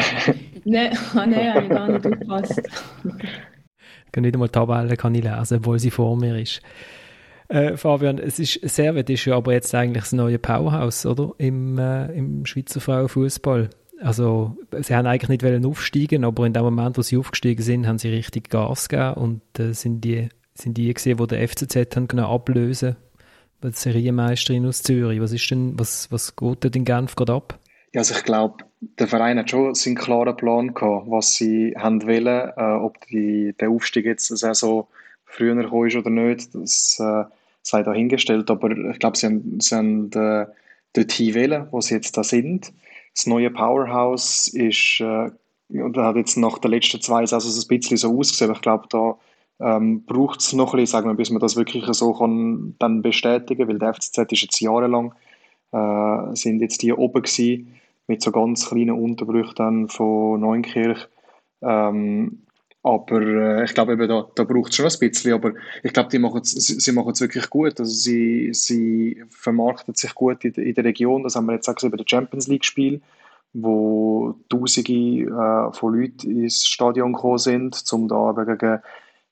nein, oh, nein, habe ich gar nicht aufgepasst. Ich kann nicht einmal Tabellen kann ich lesen, obwohl sie vor mir ist. Äh, Fabian, es ist, Servet ist ja aber jetzt eigentlich das neue Powerhouse, oder? Im, äh, im Schweizer Frauenfußball. Also, sie haben eigentlich nicht wollen aufsteigen, aber in dem Moment, wo sie aufgestiegen sind, haben sie richtig Gas gegeben und äh, sind die, sind die gesehen, die der FCZ haben können ablösen, die Serienmeisterin aus Zürich. Was ist denn, was, was geht denn in Genf gerade ab? Ja, also ich glaube, der Verein hat schon seinen klaren Plan gehabt, was sie haben wollen, äh, ob die, der Aufstieg jetzt Saison früher gekommen ist oder nicht, das äh, sei dahingestellt. Aber ich glaube, sie haben, sie haben äh, dorthin wählen, wo sie jetzt da sind. Das neue Powerhouse ist, äh, hat jetzt nach den letzten zwei Saisons ein bisschen so ausgesehen. Ich glaube, da ähm, braucht es noch ein bisschen, sagen wir, bis man das wirklich so kann dann bestätigen, weil der FCZ ist jetzt jahrelang, äh, sind jetzt die oben gewesen, mit so ganz kleinen Unterbrüchen dann von Neunkirch. Ähm, aber äh, ich glaube, eben da, da braucht es schon ein bisschen. Aber ich glaube, sie, machen es wirklich gut. Also sie, sie vermarkten sich gut in, in der Region. Das haben wir jetzt auch gesehen bei den Champions League-Spielen, wo Tausende äh, von Leuten ins Stadion gekommen sind, um da gegen,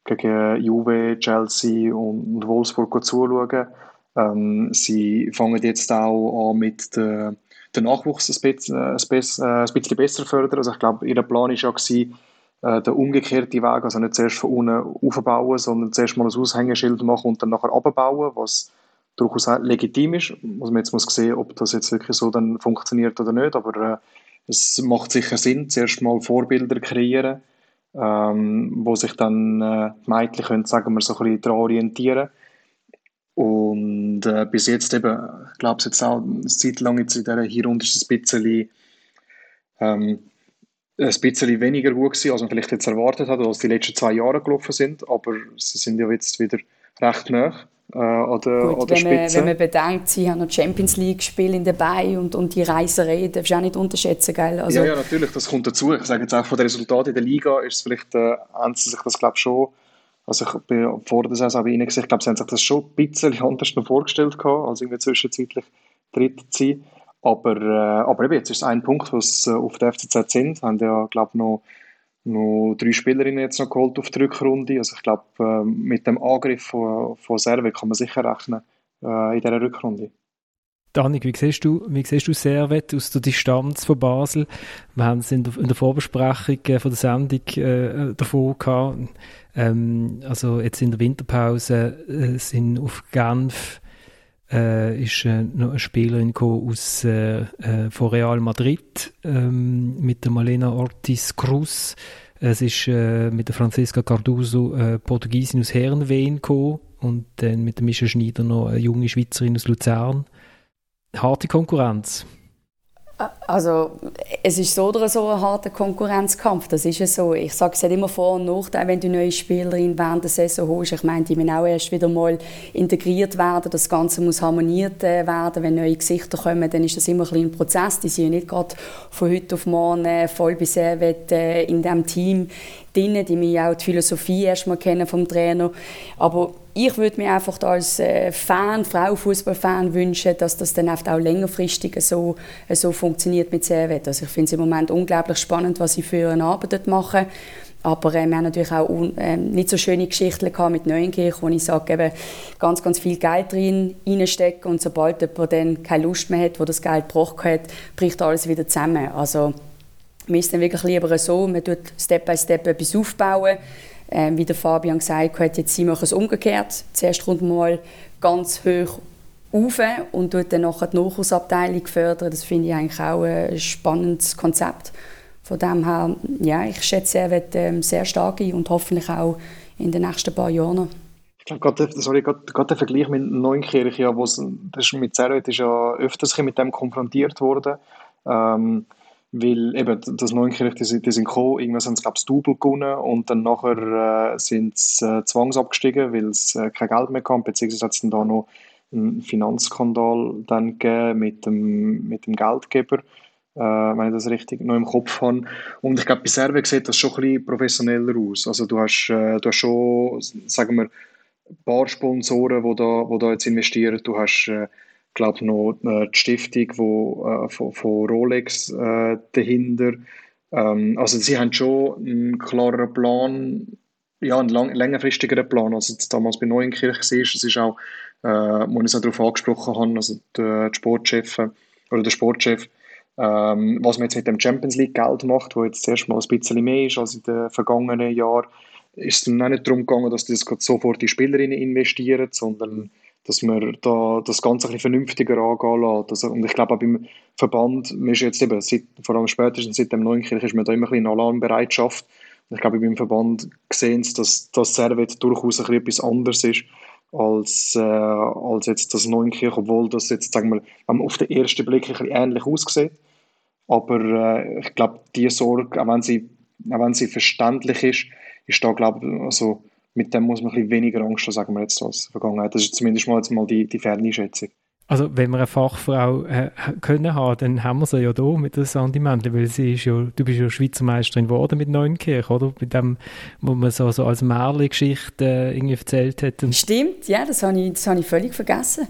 gegen Juve, Chelsea und, und Wolfsburg zuzuschauen. Ähm, sie fangen jetzt auch an mit der, den Nachwuchs ein bisschen, ein bisschen, ein bisschen besser fördern. Also ich glaube, ihr Plan war ja, gewesen, äh, der umgekehrte Weg, also nicht zuerst von unten aufbauen, sondern zuerst mal ein Aushängeschild machen und dann nachher abbauen, was durchaus legitim ist. Was man jetzt muss sehen, ob das jetzt wirklich so dann funktioniert oder nicht, aber äh, es macht sicher Sinn, zuerst mal Vorbilder kreieren, ähm, wo sich dann äh, die Mädchen können, sagen wir, so ein bisschen daran orientieren. Und äh, bis jetzt eben, ich glaube es jetzt auch eine Zeit lang jetzt in dieser Hinrunde ist es ein bisschen ähm, ein bisschen weniger gut gewesen, als man vielleicht jetzt erwartet hat, als die letzten zwei Jahre gelaufen sind, aber sie sind ja jetzt wieder recht nah äh, an der, Gut, an der wenn, man, Spitze. wenn man bedenkt, sie haben noch Champions League Spiele dabei und, und die Reiserei, darfst du auch nicht unterschätzen, gell? Also, ja, ja, natürlich, das kommt dazu. Ich sage jetzt auch von den Resultaten in der Liga ist es vielleicht, äh, haben sie sich das glaube schon, also ich bin vor der Saison bei ihnen gesehen, ich glaube, sie haben sich das schon ein bisschen anders noch vorgestellt gehabt, als irgendwie zwischenzeitlich dritt zu sein. Aber, äh, aber eben, jetzt ist es ein Punkt, was äh, auf der FCZ sind. Haben ja, glaube noch, noch drei Spielerinnen jetzt noch geholt auf die Rückrunde. Also ich glaube, äh, mit dem Angriff von, von Servet kann man sicher rechnen äh, in dieser Rückrunde. Danik, wie siehst du, wie siehst du Servet aus der Distanz von Basel? Wir haben es in der, in der Vorbesprechung äh, von der Sendung äh, davon gehabt. Ähm, also jetzt in der Winterpause äh, sind auf Genf äh, ist äh, noch eine Spielerin aus, äh, äh, von Real Madrid ähm, mit der Malena Ortiz Cruz. Es ist äh, mit der Franziska Carduso äh, Portugiesin aus Herrenwehen und dann mit der Mischa Schneider noch eine junge Schweizerin aus Luzern. Harte Konkurrenz. Also es ist so oder so ein harter Konkurrenzkampf, das ist es so. Ich sage es immer Vor- und Nachteil, wenn du neue Spielerin während der Saison holst. Ich meine, die müssen auch erst wieder mal integriert werden, das Ganze muss harmoniert äh, werden. Wenn neue Gesichter kommen, dann ist das immer ein, ein Prozess. Die sind ja nicht gerade von heute auf morgen äh, voll bis äh, in diesem Team drin. Die müssen auch die Philosophie erstmal kennen vom Trainer. Aber ich würde mir einfach als äh, Fan, Frauenfußballfan wünschen, dass das dann auch längerfristig so, so funktioniert mit Servet. Also ich finde es im Moment unglaublich spannend, was sie für eine Arbeit dort machen. Aber äh, wir haben natürlich auch äh, nicht so schöne Geschichten gehabt mit Neuenkirch, wo ich sage, eben, ganz, ganz viel Geld drin reinstecken und sobald jemand dann keine Lust mehr hat, wo das Geld gebrochen hat, bricht alles wieder zusammen. Also mir ist dann wirklich lieber so, man tut Step by Step etwas aufbauen. Ähm, wie der Fabian gesagt hat, jetzt sie machen es umgekehrt. Zuerst kommt man mal ganz hoch auf und tut dann nachher die Nachwuchsabteilung fördern. Das finde ich eigentlich auch ein spannendes Konzept. Von dem her, ja, ich schätze, er wird ähm, sehr stark sein und hoffentlich auch in den nächsten paar Jahren Ich glaube, gerade, sorry, gerade, gerade der Vergleich mit Neunkirch, ja, das ist mit Servet ist ja öfters mit dem konfrontiert worden. Ähm, weil eben das Neunkirch, die, die sind gekommen, irgendwann haben sie, glaube ich, Double gewonnen und dann nachher äh, sind sie äh, zwangsabgestiegen, weil es äh, kein Geld mehr kam, beziehungsweise hat es dann da noch einen Finanzskandal dann gegeben mit dem, mit dem Geldgeber, äh, wenn ich das richtig noch im Kopf habe. Und ich glaube, bei Serve sieht das schon ein bisschen professioneller aus. Also du hast, äh, du hast schon, sagen wir, ein paar Sponsoren, die da, wo da jetzt investieren. Du hast äh, glaube noch äh, die Stiftung wo, äh, von, von, Rolex äh, dahinter. Ähm, also sie haben schon einen klaren Plan, ja, einen lang, längerfristigeren Plan, als es damals bei Neuenkirch war. Es ist auch, äh, wo ich es auch darauf angesprochen habe, also der, die Sportchef oder der Sportchef, ähm, was man jetzt mit dem Champions League Geld macht, wo jetzt zuerst mal ein bisschen mehr ist als in den vergangenen Jahren, ist es dann nicht darum gegangen, dass die das sofort die Spielerinnen investieren, sondern dass man da das Ganze ein bisschen vernünftiger angehen lässt. Also, und ich glaube auch beim Verband, ist jetzt eben, seit, vor allem spätestens seit dem Neunkirch, ist man da immer ein bisschen in Alarmbereitschaft Ich glaube, beim Verband sehen sie, dass das Servet durchaus ein etwas anderes ist als, äh, als jetzt das Neunkirch, obwohl das jetzt, sagen wir, auf den ersten Blick ein bisschen ähnlich aussieht. Aber äh, ich glaube, diese Sorge, auch wenn, sie, auch wenn sie verständlich ist, ist da, glaube ich, also mit dem muss man ein bisschen weniger Angst haben, sagen wir jetzt als Vergangenheit. Das ist zumindest mal, jetzt mal die, die Ferneinschätzung. Also wenn wir eine Fachfrau äh, können haben, dann haben wir sie ja hier mit der Sandy Mendel, weil sie ist ja, du bist ja Schweizer Meisterin geworden mit Neunkirch, oder? Mit dem, wo man so, so als Märli-Geschichte äh, irgendwie erzählt hat. Stimmt, ja, das habe ich, das habe ich völlig vergessen.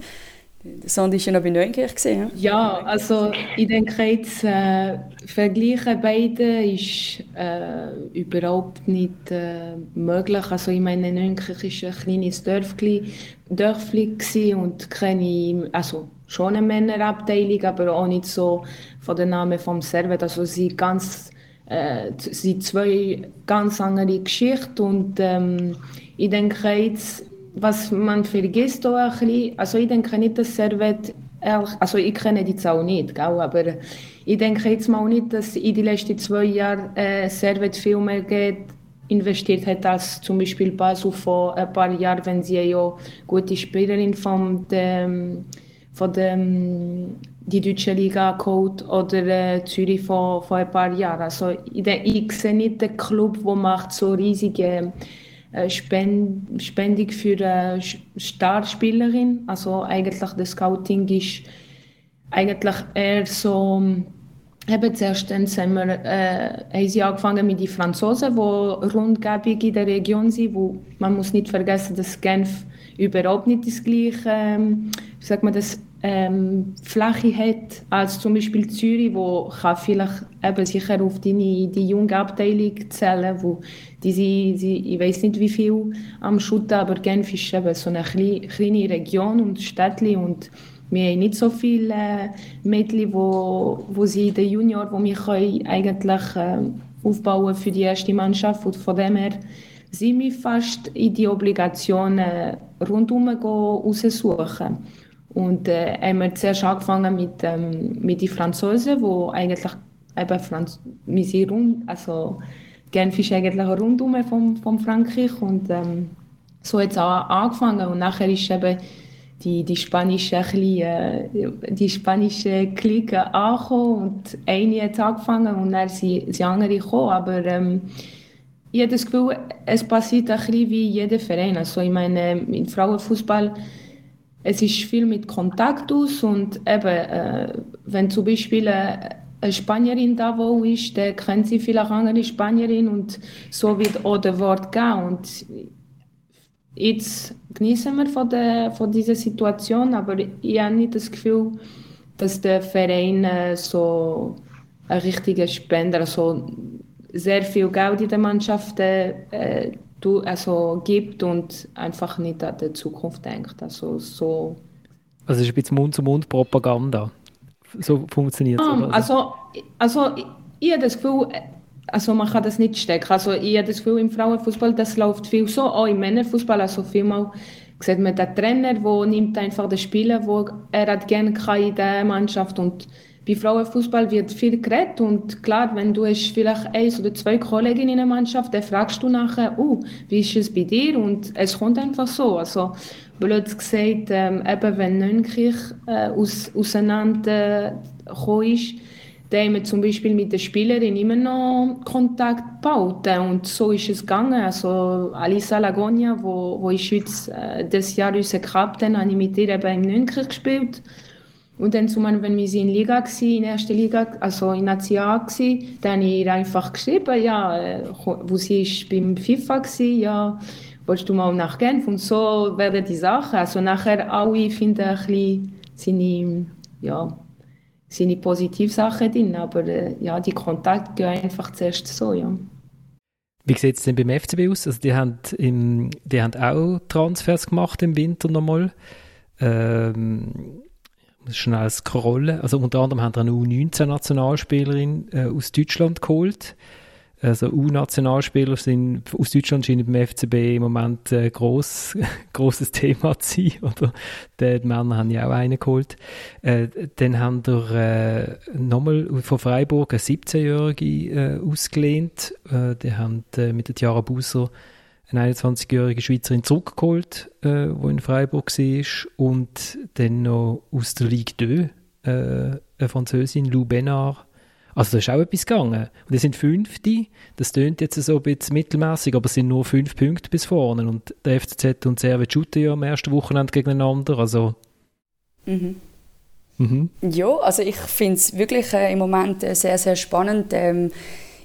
Sand ist ja noch bei Neunkirch gesehen. Ja, also ich denke jetzt, äh, vergleichen beide ist äh, überhaupt nicht äh, möglich. Also ich meine, Neunkirch war ein kleines Dörfli, Dörfli und keine, also schon eine Männerabteilung, aber auch nicht so von der Name vom Servet. Also sie ganz äh, sind zwei ganz andere Geschichten und ähm, ich denke jetzt was man vergisst auch ein bisschen, also ich denke nicht, dass Servet, also ich kenne die Zahl nicht, gell, aber ich denke jetzt mal nicht, dass in den letzten zwei Jahren äh, Servet viel mehr Geld investiert hat als zum Beispiel Basel vor ein paar Jahren, wenn sie ja gute Spielerin von dem, von dem die deutsche Liga geholt oder äh, Zürich vor, vor ein paar Jahren. Also ich, ich sehe nicht den Club, der macht so riesige spend, spendig für eine Starspielerin. Also eigentlich das Scouting ist eigentlich eher so, eben zuerst haben wir äh, haben angefangen mit den Franzosen, die rundgebig in der Region sind, wo man muss nicht vergessen, dass Genf überhaupt nicht das gleiche, ähm, wie sagt das, ähm, Fläche hat als zum Beispiel Zürich, wo kann vielleicht eben sicher auf die, die junge Abteilung zählen, wo die sie, sie ich weiß nicht wie viel am Schutten, aber Genf ist eben so eine kleine, Region und Städtli und wir haben nicht so viele äh, Mädchen, wo, wo sie in Junior, wo wir eigentlich äh, aufbauen für die erste Mannschaft und von dem her sind wir fast in die Obligationen rundherum raussuchen. Und äh, wir zuerst angefangen mit, ähm, mit den Franzosen, wo eigentlich eben Franz wir rund, also Genf ist eigentlich rundum von, von Frankreich. Und ähm, so hat es angefangen. Und nachher ist eben die, die spanische, äh, die spanische Clique angekommen. Und eine hat angefangen und dann sind, sind andere gekommen, aber ähm, ich habe das Gefühl, es passiert ein bisschen wie jeder Verein, also ich meine, im Frauenfußball es ist viel mit Kontakt aus und eben, äh, wenn zum Beispiel eine, Spanierin da wo ist, dann kennt sie vielleicht andere Spanierin und so wird auch der Wort gehen und jetzt genießen wir von, der, von dieser Situation, aber ich habe nicht das Gefühl, dass der Verein äh, so ein richtiger Spender, also sehr viel Geld in der Mannschaft äh, du, also gibt und einfach nicht an die Zukunft denkt. Also, so also es ist ein bisschen Mund-zu-Mund-Propaganda. So funktioniert es. Um, also, also ich, ich habe das Gefühl, also man kann das nicht stecken. Also ich habe das Gefühl, im Frauenfußball, das läuft viel so, auch im Männerfußball, also vielmal sieht man den Trainer, der nimmt einfach den Spieler, wo er hat gerne in der Mannschaft und bei Frauenfußball wird viel geredet und klar, wenn du hast vielleicht eins oder zwei Kolleginnen in der Mannschaft, dann fragst du nachher, oh, wie ist es bei dir? Und es kommt einfach so. Also blöd gesagt, ähm, eben wenn Neunkirch äh, aus, auseinander äh, ist, dann haben wir zum Beispiel mit der Spielerin immer noch Kontakt gebaut. Und so ist es gegangen. Also Alisa Lagonia, wo, wo in Schweiz äh, das Jahr unser Kapitän, habe ich mit ihr eben in Neunkirch gespielt. Und dann zumal, wenn wir in Liga waren, in der ersten Liga, also in A waren, dann habe ich einfach geschrieben, ja, äh, wo sie ist beim FIFA war, ja, willst du mal nach Genf? Und so werden die Sachen. Also nachher alle finden ein bisschen seine, ja, seine Positivsachen drin, aber äh, ja, die Kontakte gehen einfach zuerst so, ja. Wie sieht es denn beim FCB aus? Also die haben, im, die haben auch Transfers gemacht im Winter nochmal. Ähm, schnell scrollen. Also unter anderem haben wir eine U19-Nationalspielerin äh, aus Deutschland geholt. also U-Nationalspieler sind aus Deutschland scheint beim FCB im Moment ein gross, grosses Thema zu sein. Oder? Die Männer haben ja auch einen geholt. Äh, dann haben wir äh, nochmal von Freiburg eine 17-Jährige äh, ausgelehnt. Äh, die haben äh, mit der Tiara Busser eine 21-jährige Schweizerin zurückgeholt, äh, die in Freiburg war. Und dann noch aus der Ligue 2 äh, eine Französin, Lou Benard, also da ist auch etwas gegangen. Und die sind Fünfte. Das tönt jetzt so ein bisschen mittelmäßig, aber es sind nur fünf Punkte bis vorne. Und der FCZ und Servet shooten ja am ersten Wochenende gegeneinander. Also. Mhm. Mhm. Ja, also ich finde es wirklich äh, im Moment äh, sehr, sehr spannend. Ähm,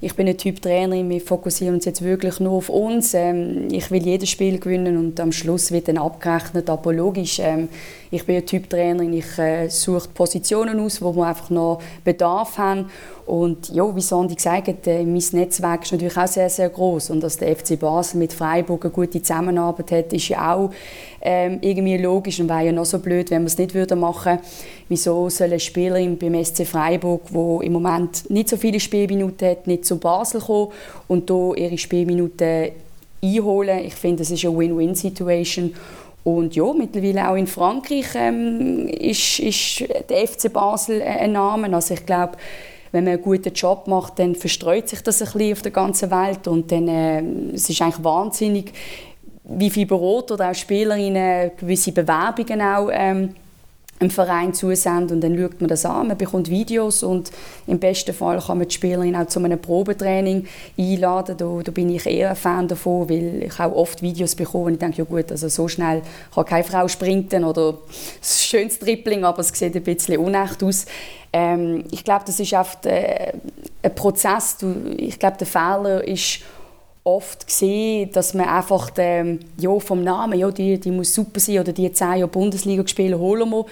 ich bin ein Typ Trainerin, wir fokussieren uns jetzt wirklich nur auf uns. Ähm, ich will jedes Spiel gewinnen und am Schluss wird dann abgerechnet, aber logisch. Ähm, ich bin ein Typ Trainerin, ich äh, suche Positionen aus, wo wir einfach noch Bedarf haben und ja, wie Sandi gesagt hat, äh, mein Netzwerk ist natürlich auch sehr, sehr groß und dass der FC Basel mit Freiburg eine gute Zusammenarbeit hat, ist ja auch ähm, irgendwie logisch und wäre ja noch so blöd, wenn wir es nicht würden machen. Wieso soll eine Spielerin beim SC Freiburg, wo im Moment nicht so viele Spielminuten hat, nicht zu Basel kommen und hier ihre Spielminuten einholen? Ich finde, das ist eine Win-Win-Situation und ja, mittlerweile auch in Frankreich ähm, ist, ist der FC Basel ein Name. Also ich glaube, wenn man einen guten Job macht, dann verstreut sich das ein bisschen auf der ganzen Welt und dann äh, es ist eigentlich wahnsinnig, wie viele Berater oder auch Spielerinnen gewisse Bewerbungen auch ähm, einem Verein zusenden und dann schaut man das an, man bekommt Videos und im besten Fall kann man die Spielerin auch zu einem Probetraining einladen. Da, da bin ich eher ein Fan davon, weil ich auch oft Videos bekomme und ich denke, ja gut, also so schnell kann keine Frau sprinten oder ein schönes Tripling, aber es sieht ein bisschen unecht aus. Ähm, ich glaube, das ist oft äh, ein Prozess. Ich glaube, der Fehler ist oft gesehen, dass man einfach den, ja, vom Namen, ja, die, die muss super sein oder die zehn Jahre Bundesliga gespielt holen wir.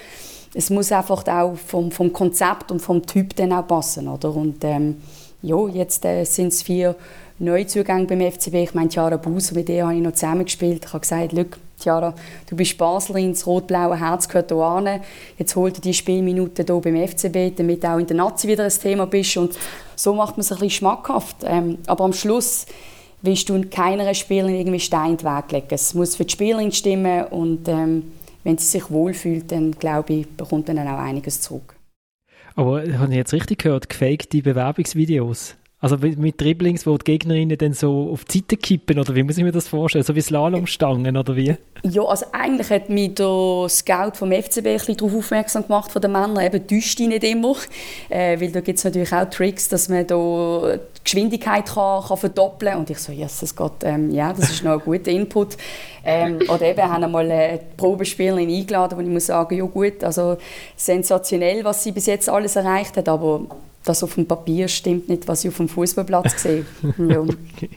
Es muss einfach auch vom, vom Konzept und vom Typ dann auch passen, oder? Und ähm, ja, jetzt äh, sind es vier Neuzugänge beim FCB. Ich meine, Tiara Buser, mit der habe ich noch zusammengespielt. Ich habe gesagt, Tiara, du bist Baslerin, das rot-blaue Herz gehört hier an. Jetzt holt dir die Spielminuten hier beim FCB, damit auch in der Nazi wieder ein Thema bist. Und so macht man es ein bisschen schmackhaft. Ähm, aber am Schluss willst du keiner Spielerin irgendwie Stein in den Weg legen. Es muss für die Spielerin stimmen und ähm, wenn sie sich wohlfühlt, dann glaube ich, bekommt dann auch einiges zurück. Aber habe ich jetzt richtig gehört, gefakte Bewerbungsvideos? Also mit Dribblings, wo die Gegnerinnen dann so auf die Seite kippen, oder wie muss ich mir das vorstellen? So wie Slalomstangen, oder wie? Ja, also eigentlich hat mich der Scout vom FCB ein bisschen darauf aufmerksam gemacht, von den Männern, eben täuscht die nicht immer, äh, weil da gibt es natürlich auch Tricks, dass man da die Geschwindigkeit kann, kann verdoppeln. Und ich so, yes, Gott, ähm, ja, das ist noch ein guter Input. Ähm, oder eben haben einmal eine Probespielerin eingeladen, wo ich muss sagen, ja gut, also sensationell, was sie bis jetzt alles erreicht hat, aber das auf dem Papier stimmt nicht, was ich auf dem Fußballplatz sehe. ja. Okay.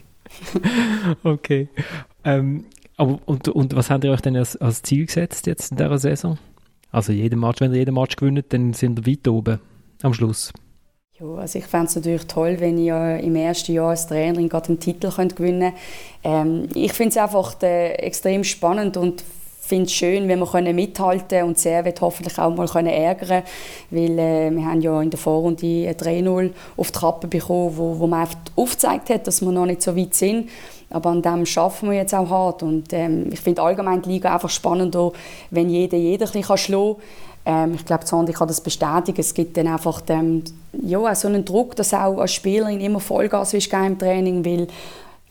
okay. Ähm, aber, und, und was habt ihr euch denn als, als Ziel gesetzt jetzt in dieser Saison? Also jeden Match, wenn ihr jeden Match gewinnt, dann sind ihr weit oben am Schluss. Ja, also ich fände es natürlich toll, wenn ich im ersten Jahr als Trainerin gerade einen Titel gewinnen könnte. Ähm, ich finde es einfach äh, extrem spannend und finde es schön, wenn wir können mithalten und wird hoffentlich auch mal können ärgern weil äh, wir haben ja in der Vorrunde 3-0 auf die Kappe bekommen, wo, wo man einfach aufgezeigt hat, dass wir noch nicht so weit sind. Aber an dem schaffen wir jetzt auch hart und ähm, ich finde allgemein die Liga einfach spannender, wenn jeder jeder ein bisschen schlagen kann. Ähm, ich glaube, Sandi kann das bestätigen. Es gibt dann einfach ähm, ja, so einen Druck, dass auch als Spielerin immer Vollgas ist im Training, weil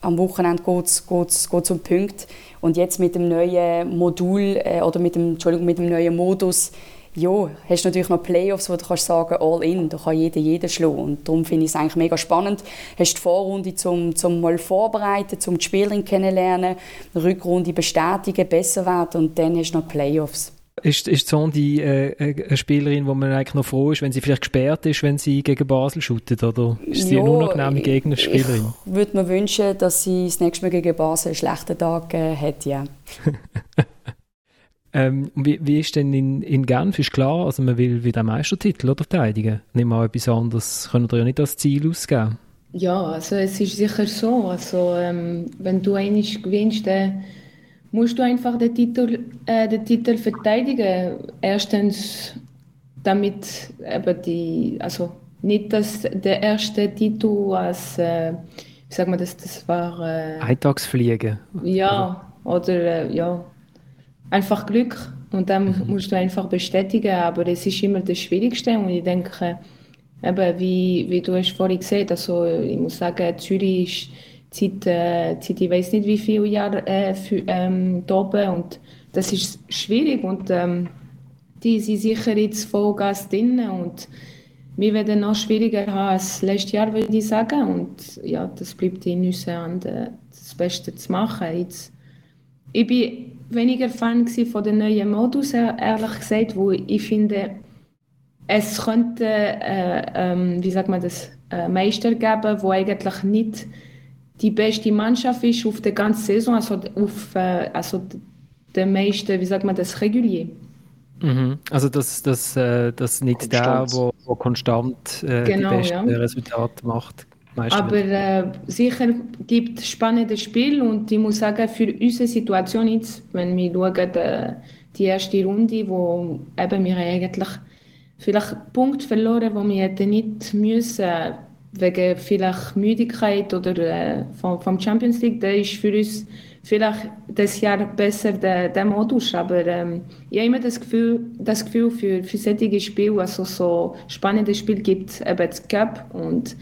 am Wochenende geht es um Punkte. Und jetzt mit dem neuen Modul äh, oder mit dem, Entschuldigung, mit dem neuen Modus, ja, hast du natürlich noch Playoffs, wo du kannst sagen all in, da kann jeder jeden schlagen. Und darum finde ich es eigentlich mega spannend. Hast die Vorrunde zum, zum mal vorbereiten, zum die Spielerin kennenlernen, Rückrunde bestätigen, besser werden und dann hast du noch Playoffs. Ist, ist Sondi äh, äh, eine Spielerin, wo man eigentlich noch froh ist, wenn sie vielleicht gesperrt ist, wenn sie gegen Basel shootet? Oder ist sie ja, eine unangenehme Gegnerspielerin? Ich würde mir wünschen, dass sie das nächste Mal gegen Basel einen schlechten Tag äh, hat, ja. ähm, wie, wie ist denn in, in Genf? Ist klar, also man will wieder einen Meistertitel oder verteidigen. Nicht mal etwas anderes können wir ja nicht als Ziel ausgeben. Ja, also es ist sicher so. Also ähm, wenn du einiges gewinnst, dann musst du einfach den Titel, äh, den Titel verteidigen. Erstens, damit eben die, also nicht, dass der erste Titel als äh, wie sagt man das, das war... Äh, Eintagsfliegen. Ja, oder äh, ja, einfach Glück und dann mhm. musst du einfach bestätigen, aber es ist immer das Schwierigste und ich denke, eben, wie, wie du hast vorhin gesehen, also ich muss sagen, Zürich ist seit, äh, seit ich weiß nicht wie viele Jahre äh, für, ähm, da oben und das ist schwierig und ähm, die sind sicher jetzt Vollgas drin und wir werden noch schwieriger haben als letztes Jahr, würde ich sagen. Und ja, das bleibt in uns an, das Beste zu machen. Jetzt, ich bin weniger Fan von dem neuen Modus, ehrlich gesagt, wo ich finde, es könnte, äh, ähm, wie sagt man das, äh, Meister geben, wo eigentlich nicht die beste Mannschaft ist auf der ganzen Saison, also auf äh, also der meiste, wie sagt man das, regulier. Mhm. Also dass das, äh, das nicht konstant. der, wo, wo konstant äh, genau, die besten ja. Resultate macht. Aber äh, sicher gibt es spannende Spiele und ich muss sagen, für unsere Situation jetzt, wenn wir schauen, die, die erste Runde, wo eben wir eigentlich vielleicht Punkte verloren, wo wir hätten nicht müssen, wegen vielleicht Müdigkeit oder äh, vom, vom Champions League, da ist für uns vielleicht das Jahr besser der, der Modus, aber ähm, ich habe immer das Gefühl, das Gefühl für, für solche Spiele, also so spannende Spiele gibt eben das Cup und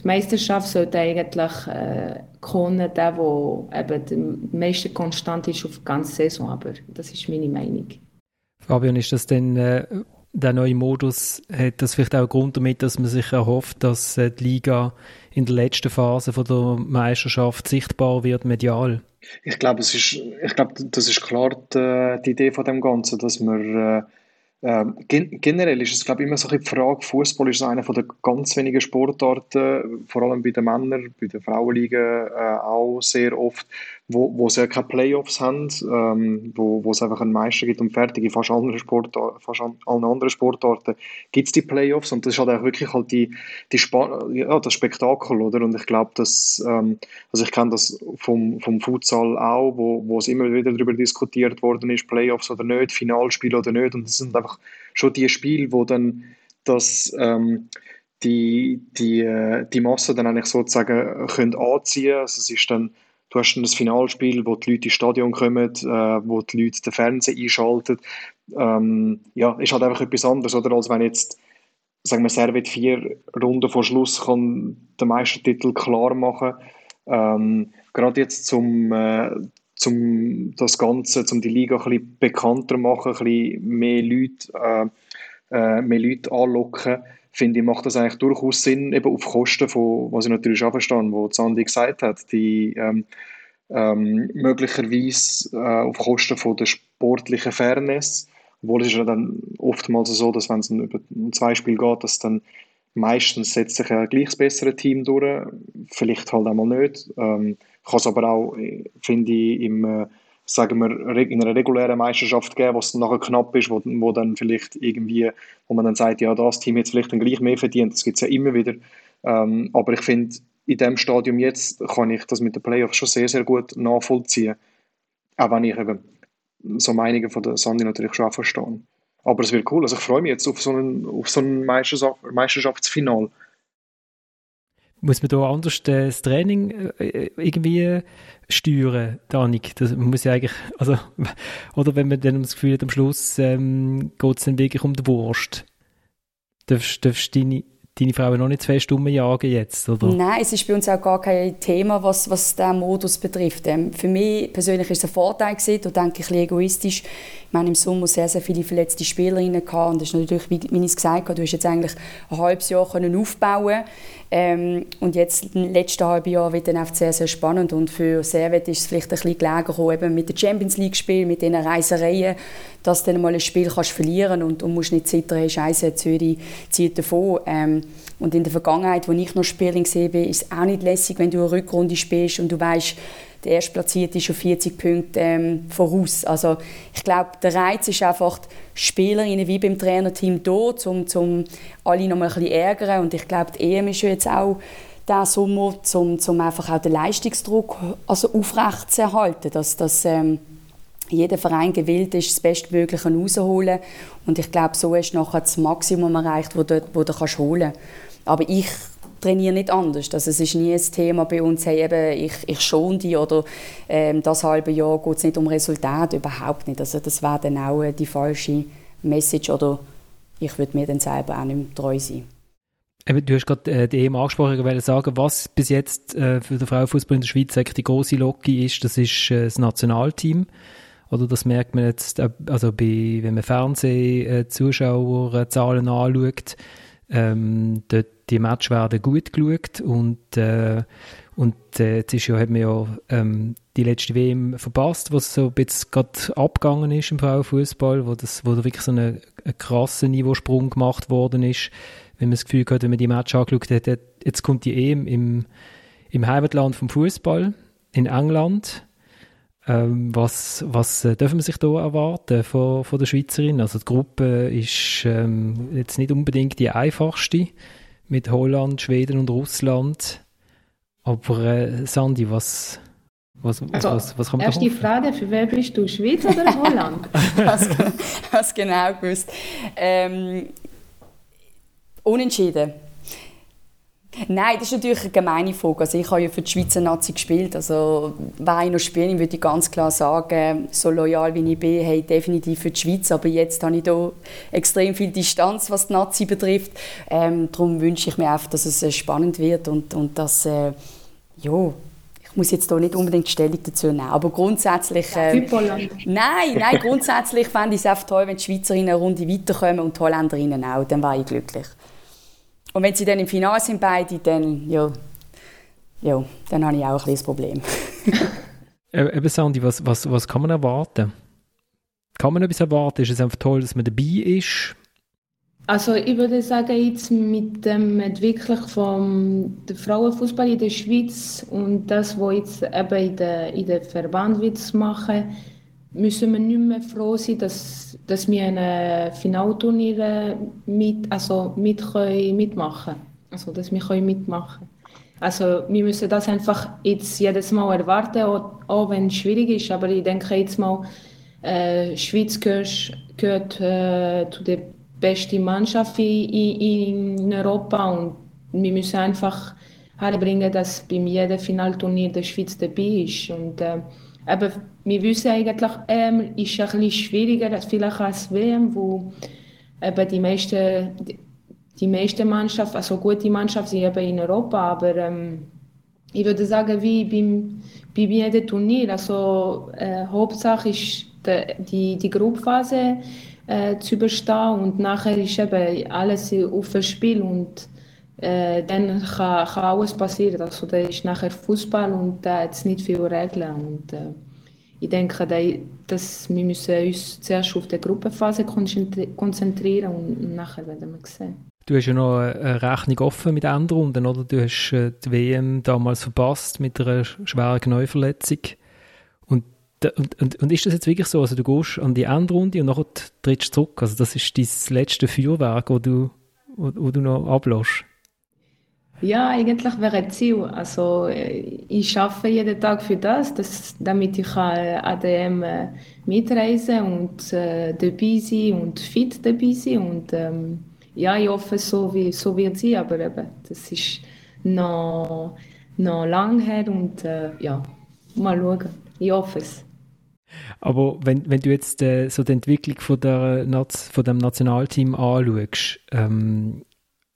die Meisterschaft sollte eigentlich äh, können, der, der eben die meiste konstant ist auf die ganze Saison, aber das ist meine Meinung. Fabian, ist das denn äh, der neue Modus, hat das vielleicht auch Grund damit, dass man sich erhofft, dass äh, die Liga in der letzten Phase von der Meisterschaft sichtbar wird medial? Ich glaube, es ist, ich glaube, das ist klar die, die Idee von dem Ganzen, dass man äh, ähm, generell ist es, glaube immer so ein die Frage, Fußball ist einer von der ganz wenigen Sportarten, vor allem bei den Männern, bei den Frauenligen äh, auch sehr oft, wo, wo sie ja keine Playoffs haben, ähm, wo, wo es einfach einen Meister gibt und fertig. In fast allen, Sportarten, fast allen anderen Sportarten gibt es die Playoffs und das ist halt auch wirklich halt die, die ja, das Spektakel, oder? Und ich glaube, dass, ähm, also ich kenne das vom, vom Futsal auch, wo, wo es immer wieder darüber diskutiert worden ist, Playoffs oder nicht, Finalspiel oder nicht und das sind einfach schon die Spiele, wo dann das, ähm, die, die, äh, die Masse dann eigentlich sozusagen können anziehen. Also es ist dann Du hast dann das Finalspiel, wo die Leute ins Stadion kommen, äh, wo die Leute den Fernseher einschalten. Ähm, ja, ist halt einfach etwas anderes, oder? Als wenn jetzt, sagen wir, Servet vier Runden vor Schluss kann den Meistertitel klar machen. Ähm, gerade jetzt zum, äh, zum das Ganze, zum die Liga ein bisschen bekannter machen, ein bisschen mehr Leute, äh, äh, mehr Leute anlocken finde ich, macht das eigentlich durchaus Sinn, eben auf Kosten von, was ich natürlich auch verstehe, was Sandy gesagt hat, die ähm, ähm, möglicherweise äh, auf Kosten von der sportlichen Fairness, obwohl es ist ja dann oftmals so, dass wenn es über zwei Spiele geht, dass dann meistens setzt sich ja gleich das bessere Team durch, vielleicht halt einmal nicht. Ähm, kann es aber auch, finde ich, im äh, sagen wir, in einer regulären Meisterschaft geben, was nachher knapp ist, wo, wo dann vielleicht irgendwie, wo man dann sagt, ja, das Team jetzt vielleicht dann gleich mehr verdient, das gibt es ja immer wieder. Ähm, aber ich finde, in dem Stadium jetzt kann ich das mit den Playoffs schon sehr, sehr gut nachvollziehen. Auch wenn ich eben so Meinungen von der Sandy natürlich schon verstehe. Aber es wird cool. Also ich freue mich jetzt auf so ein, auf so ein Meisterschaftsfinal muss man da anders das Training äh, irgendwie steuern, Danik? Das muss ja eigentlich, also, oder wenn man dann das Gefühl hat, am Schluss ähm, geht es dann wirklich um die Wurst. Darfst, darfst deine, deine Frau noch nicht zwei Stunden jagen jetzt, oder? Nein, es ist bei uns auch gar kein Thema, was, was diesen Modus betrifft. Ähm, für mich persönlich ist es ein Vorteil gewesen, da denke ich ein egoistisch. Ich meine, im Sommer sehr, sehr viele verletzte Spielerinnen gehabt und das ist natürlich, wie, wie ich es gesagt habe, du hast jetzt eigentlich ein halbes Jahr können aufbauen ähm, und jetzt im letzten halben Jahr wird dann sehr, sehr spannend und für Servet ist es vielleicht ein bisschen gelegen gekommen, eben mit den Champions League Spielen, mit diesen Reisereien, dass du dann mal ein Spiel kannst verlieren und, und musst nicht zittern, hey, Scheiße, Zürich zieht davon. Ähm, und in der Vergangenheit, wo ich noch Spielerin gesehen bin, ist es auch nicht lässig, wenn du eine Rückrunde spielst und du weißt, der Erstplatzierte ist schon 40 Punkte ähm, voraus. Also ich glaube, der Reiz ist einfach, Spielerinnen wie beim Trainerteam da, um, um alle noch mal ein bisschen ärgern. Und ich glaube, die EM ist ja jetzt auch der Sommer, um, um einfach auch den Leistungsdruck also aufrecht zu erhalten, dass, dass ähm, jeder Verein gewillt ist, das Bestmögliche rauszuholen. Und ich glaube, so du nachher das Maximum erreicht, das du, wo du kannst holen kannst. Aber ich trainiere nicht anders. Also es ist nie ein Thema bei uns, hey, eben, ich, ich schone die oder ähm, das halbe Jahr geht es nicht um Resultat, überhaupt nicht. Also das wäre dann auch die falsche Message oder ich würde mir dann selber auch nicht mehr treu sein. Du hast gerade äh, die EM angesprochen, ich wollte sagen, was bis jetzt äh, für den Frauenfußball in der Schweiz die große Locke ist, das ist äh, das Nationalteam. Oder das merkt man jetzt, äh, also bei, wenn man Fernsehzuschauerzahlen anschaut, ähm, dort die Matches werden gut geschaut und, äh, und äh, jetzt ist ja, hat man ja ähm, die letzte WM verpasst, wo es so ein bisschen gerade abgegangen ist im Frauenfußball, wo, das, wo da wirklich so ein, ein krasser Niveausprung gemacht worden ist wenn man das Gefühl hat, wenn man die Match angeschaut hat, jetzt kommt die EM im, im Heimatland vom Fußball in England. Ähm, was was äh, dürfen wir sich da erwarten von, von der Schweizerin? Also die Gruppe ist ähm, jetzt nicht unbedingt die einfachste mit Holland, Schweden und Russland. Aber äh, Sandy, was, was, also, was, was kommt Erst die Frage, für wer bist du, Schweiz oder Holland? was, was genau gewusst. Ähm, Unentschieden. Nein, das ist natürlich eine gemeine Frage. Also ich habe ja für die Schweizer Nazi gespielt. Also, wenn ich noch spiele, würde ich ganz klar sagen, so loyal wie ich bin, hey, definitiv für die Schweiz. Aber jetzt habe ich da extrem viel Distanz, was die Nazi betrifft. Ähm, darum wünsche ich mir einfach, dass es äh, spannend wird und, und dass, äh, ja, ich muss jetzt hier nicht unbedingt Stellung dazu nehmen. Aber grundsätzlich... Äh, nein, nein, grundsätzlich fände ich es einfach toll, wenn die Schweizerinnen eine Runde weiterkommen und die Holländerinnen auch. Dann wäre ich glücklich. Und wenn sie dann im Finale sind beide, dann, ja, ja, dann habe ich auch ein kleines Problem. Äh, eben Sandy, was, was, was kann man erwarten? Kann man etwas erwarten? Ist es einfach toll, dass man dabei ist? Also ich würde sagen, jetzt mit dem Entwicklung vom Frauenfußball in der Schweiz und das, was jetzt eben in der, in der Verband wird machen, müssen wir nicht mehr froh sein, dass, dass wir ein Finalturnier mit, also mit können mitmachen. Also, dass wir können mitmachen Also, wir müssen das einfach jetzt jedes Mal erwarten, auch, wenn es schwierig ist. Aber ich denke jetzt mal, äh, Schweiz gehört, gehört äh, zu der besten Mannschaft in, in Europa und wir müssen einfach herbringen, dass bei jedem Finalturnier der Schweiz dabei ist. Und, äh, aber wir wissen eigentlich, ähm, ist ein bisschen schwieriger als vielleicht als WM, wo eben die meisten, die meisten Mannschaften, also gute Mannschaften sind eben in Europa, aber ähm, ich würde sagen, wie beim, bei jedem Turnier, also äh, Hauptsache ist die, die, die Gruppenphase äh, zu überstehen und nachher ist eben alles auf dem Spiel und äh, dann kann, kann alles passieren. Also da ist nachher Fußball und da es nicht viele Regeln. Und, äh, ich denke, dass wir müssen uns zuerst auf die Gruppenphase konzentrieren und nachher werden wir sehen. Du hast ja noch eine Rechnung offen mit Endrunden, oder? Du hast äh, die WM damals verpasst mit einer schweren Knäuverletzung. Und, und, und, und, ist das jetzt wirklich so? Also du gehst an die Endrunde und nachher trittst du zurück. Also das ist dein letzte Feuerwerk, wo du, wo, wo du noch ablässt. Ja, eigentlich wäre ein Ziel. Also ich arbeite jeden Tag für das, dass, damit ich an dem äh, mitreisen und äh, dabei sein und fit dabei sein. Und ähm, ja, ich hoffe, so, wie, so wird es sein, aber eben, das ist noch, noch lang her und äh, ja, mal schauen. Ich hoffe es. Aber wenn, wenn du jetzt äh, so die Entwicklung von, der, von dem Nationalteam anschaust, ähm,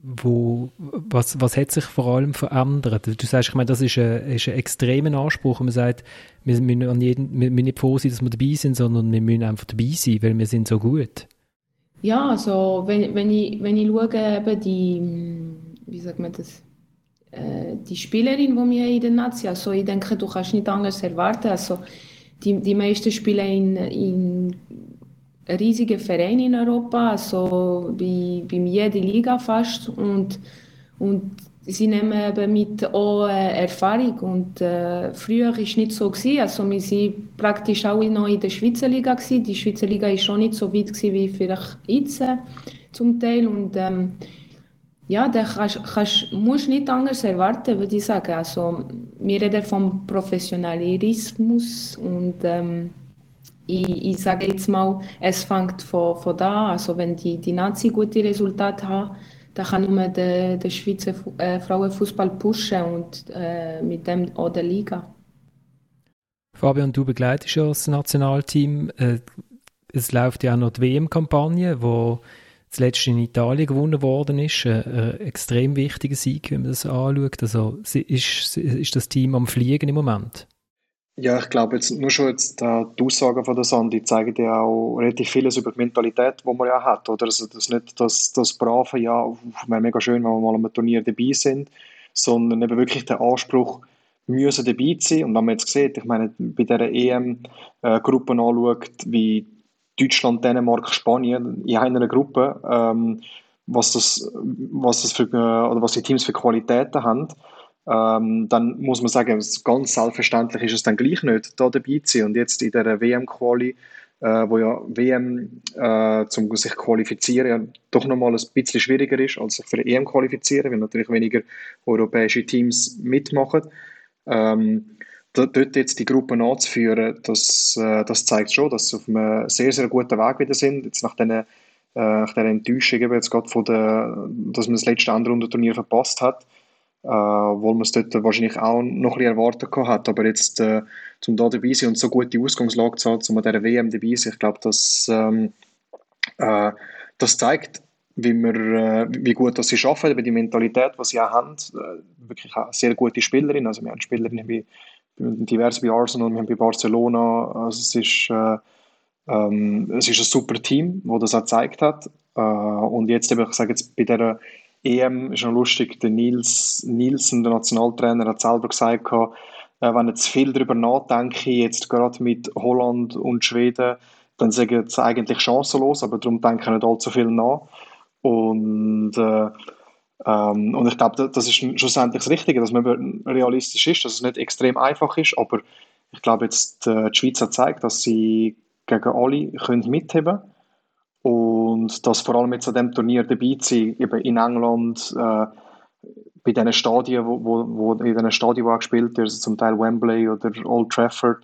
wo, was, was hat sich vor allem verändert? Du sagst, ich meine, das ist ein, ist ein extremer Anspruch. Und man sagt, wir müssen, an jeden, wir müssen nicht froh sein, dass wir dabei sind, sondern wir müssen einfach dabei sein, weil wir sind so gut. Ja, also wenn, wenn, ich, wenn ich schaue, eben die, wie sagt man das, äh, die Spielerin, die wir in der Nazi, also ich denke, du kannst nicht anders erwarten. Also die, die meisten spielen in, in riesige Vereine in Europa, also bei, bei jeder Liga fast. Und, und sie nehmen eben mit auch Erfahrung. Und äh, früher war es nicht so. Gewesen. Also wir waren praktisch auch noch in der Schweizer Liga. Gewesen. Die Schweizer Liga war schon nicht so weit gewesen, wie vielleicht jetzt äh, zum Teil. Und ähm, ja, da kannst, kannst, musst nicht anders erwarten, würde ich sagen. Also, wir reden vom Professionalismus und ähm, ich, ich sage jetzt mal, es fängt von, von da, also wenn die, die Nazi gute Resultate haben, das kann nur der, der Schweizer äh, Frauenfußball pushen und äh, mit dem auch der Liga. Fabian, du begleitest ja das Nationalteam. Äh, es läuft ja auch noch die WM-Kampagne, wo zuletzt in Italien gewonnen worden ist. Ein, ein extrem wichtiger Sieg, wenn man das anschaut. Also ist, ist das Team am Fliegen im Moment? Ja, ich glaube, jetzt, nur schon jetzt, äh, die Aussagen von der Sandi zeigen ja auch relativ vieles über die Mentalität, die man ja hat. Oder? Also das nicht das, das brave, ja, wäre mega schön, wenn wir mal am Turnier dabei sind, sondern eben wirklich der Anspruch, müssen dabei sein. Und wenn man jetzt sieht, ich meine, bei dieser EM-Gruppe äh, anschaut, wie Deutschland, Dänemark, Spanien in einer Gruppe, ähm, was, das, was, das für, äh, oder was die Teams für Qualitäten haben, ähm, dann muss man sagen, ganz selbstverständlich ist es dann gleich nicht, da dabei zu sein. Und jetzt in der WM-Quali, äh, wo ja WM äh, zum sich qualifizieren ja doch nochmal ein bisschen schwieriger ist, als sich für EM qualifizieren, weil natürlich weniger europäische Teams mitmachen. Ähm, dort jetzt die Gruppe anzuführen, das, äh, das zeigt schon, dass sie auf einem sehr, sehr guten Weg wieder sind. Jetzt nach diesen äh, nach der Enttäuschung jetzt gerade von der, dass man das letzte Endrundenturnier verpasst hat, äh, wo man es dort wahrscheinlich auch noch ein bisschen erwartet hat. Aber jetzt äh, zum da dabei sein und so gute Ausgangslage zu haben, um an dieser WM dabei sein, ich glaube, das, ähm, äh, das zeigt, wie, wir, äh, wie gut dass sie arbeiten, die Mentalität, die sie auch haben. Äh, wirklich auch sehr gute Spielerin. Also wir haben Spielerinnen wie divers bei Arsenal, wir haben bei Barcelona. Also es ist, äh, ähm, es ist ein super Team, das das auch gezeigt hat. Äh, und jetzt eben, ich sage jetzt bei der EM ist noch lustig, der Nils Nielsen, der Nationaltrainer, hat selber gesagt, äh, wenn ich zu viel darüber nachdenke, jetzt gerade mit Holland und Schweden, dann sagen sie eigentlich chancenlos, aber darum denke ich nicht allzu viel nach. Und, äh, ähm, und ich glaube, das ist schlussendlich das Richtige, dass man realistisch ist, dass es nicht extrem einfach ist, aber ich glaube jetzt, äh, die Schweiz hat gezeigt, dass sie gegen alle können mitheben und dass vor allem jetzt an diesem Turnier dabei zu sein, eben in England, äh, bei diesen Stadien, wo, wo, wo in diesen Stadien, wo gespielt wird, also zum Teil Wembley oder Old Trafford,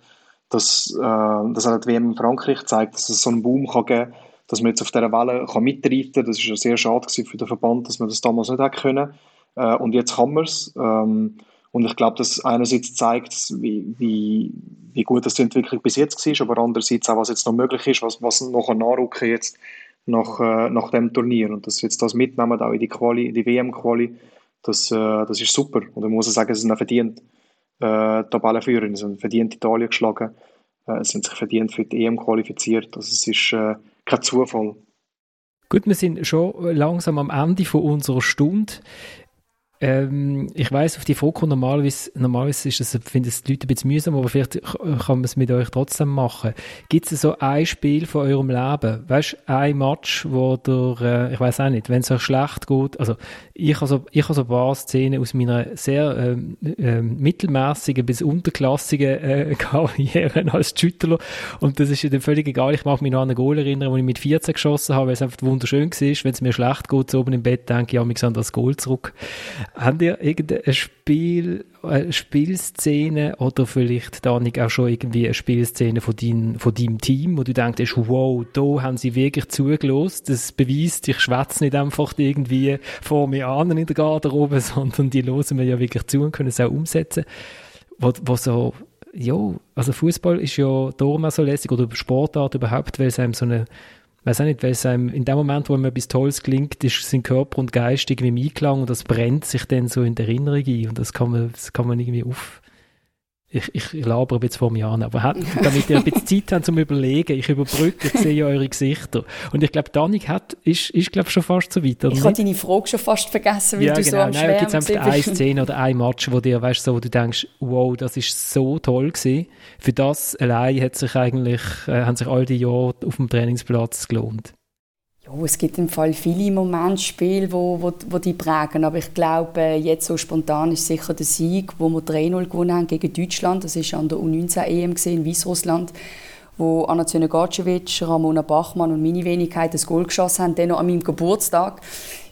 dass, äh, das hat die WM in Frankreich gezeigt, dass es so einen Boom kann geben kann, dass man jetzt auf dieser Welle kann mitreiten kann. Das war sehr schade für den Verband, dass man das damals nicht hätte können. Äh, und jetzt kann man es. Ähm, und ich glaube, das einerseits zeigt, wie, wie, wie gut das die Entwicklung bis jetzt war, aber andererseits auch, was jetzt noch möglich ist, was, was noch nachrücken jetzt nach, äh, nach dem Turnier. Und dass wir jetzt das mitnehmen, auch in die Quali, die WM-Quali, das, äh, das ist super. Und ich muss sagen, es sind auch verdient äh, Tabellenführer. Sie sind verdient Italien geschlagen. Äh, sie sind sich verdient für die EM qualifiziert. Also es ist äh, kein Zufall. Gut, wir sind schon langsam am Ende von unserer Stunde. Ähm, ich weiß auf die Frage normalerweise, normalerweise ist das, finde ich die Leute ein bisschen mühsam, aber vielleicht kann man es mit euch trotzdem machen. Gibt es so ein Spiel von eurem Leben? Weißt du, ein Match, wo der, äh, ich weiß auch nicht, wenn es euch schlecht geht, also ich habe so, ich habe so ein paar Szenen aus meiner sehr ähm, ähm, mittelmäßigen bis unterklassigen äh, Karriere als Schüttler und das ist dann völlig egal. Ich mag mich noch an einen Goal erinnern, wo ich mit 14 geschossen habe, weil es einfach wunderschön war. Wenn es mir schlecht geht, so oben im Bett, denke ich, ja, mich an das Goal zurück. Habt ihr irgendein Spiel, eine Spielszene oder vielleicht, Danik, auch schon irgendwie eine Spielszene von, dein, von deinem Team, wo du denkst, wow, da haben sie wirklich zugelost. Das beweist, ich schwätze nicht einfach irgendwie vor mir an in der Garderobe, sondern die hören mir ja wirklich zu und können es auch umsetzen. Wo, wo so, ja, also Fußball ist ja darum auch so lässig oder Sportart überhaupt, weil es einem so eine weiß auch nicht, weil es einem in dem Moment, wo einem etwas Tolles gelingt, ist sein Körper und Geist irgendwie im Einklang und das brennt sich dann so in der Erinnerung ein und das kann man, das kann man irgendwie auf, ich, ich laber ein bisschen vor mir an, aber hat, damit ihr ein bisschen Zeit habt zum Überlegen, ich überbrücke, ich sehe eure Gesichter. Und ich glaube, Danik hat, ist, ist glaube schon fast so weit, Ich habe deine Frage schon fast vergessen, weil ja, du genau. so am Nein, gibt es einfach eine Szene oder ein Match, wo dir, weißt, so, wo du denkst, wow, das ist so toll gewesen. Für das allein hat sich eigentlich, äh, haben sich all die Jahre auf dem Trainingsplatz gelohnt. Ja, es gibt im Fall viele Momentspiele, wo, wo, wo die prägen. Aber ich glaube, jetzt so spontan ist sicher der Sieg, wo wir 3-0 gewonnen haben gegen Deutschland. Das war an der U19-EM in Weißrussland, wo Anna Zönegacevic, Ramona Bachmann und meine Wenigkeit das Goal geschossen haben, dann noch an meinem Geburtstag.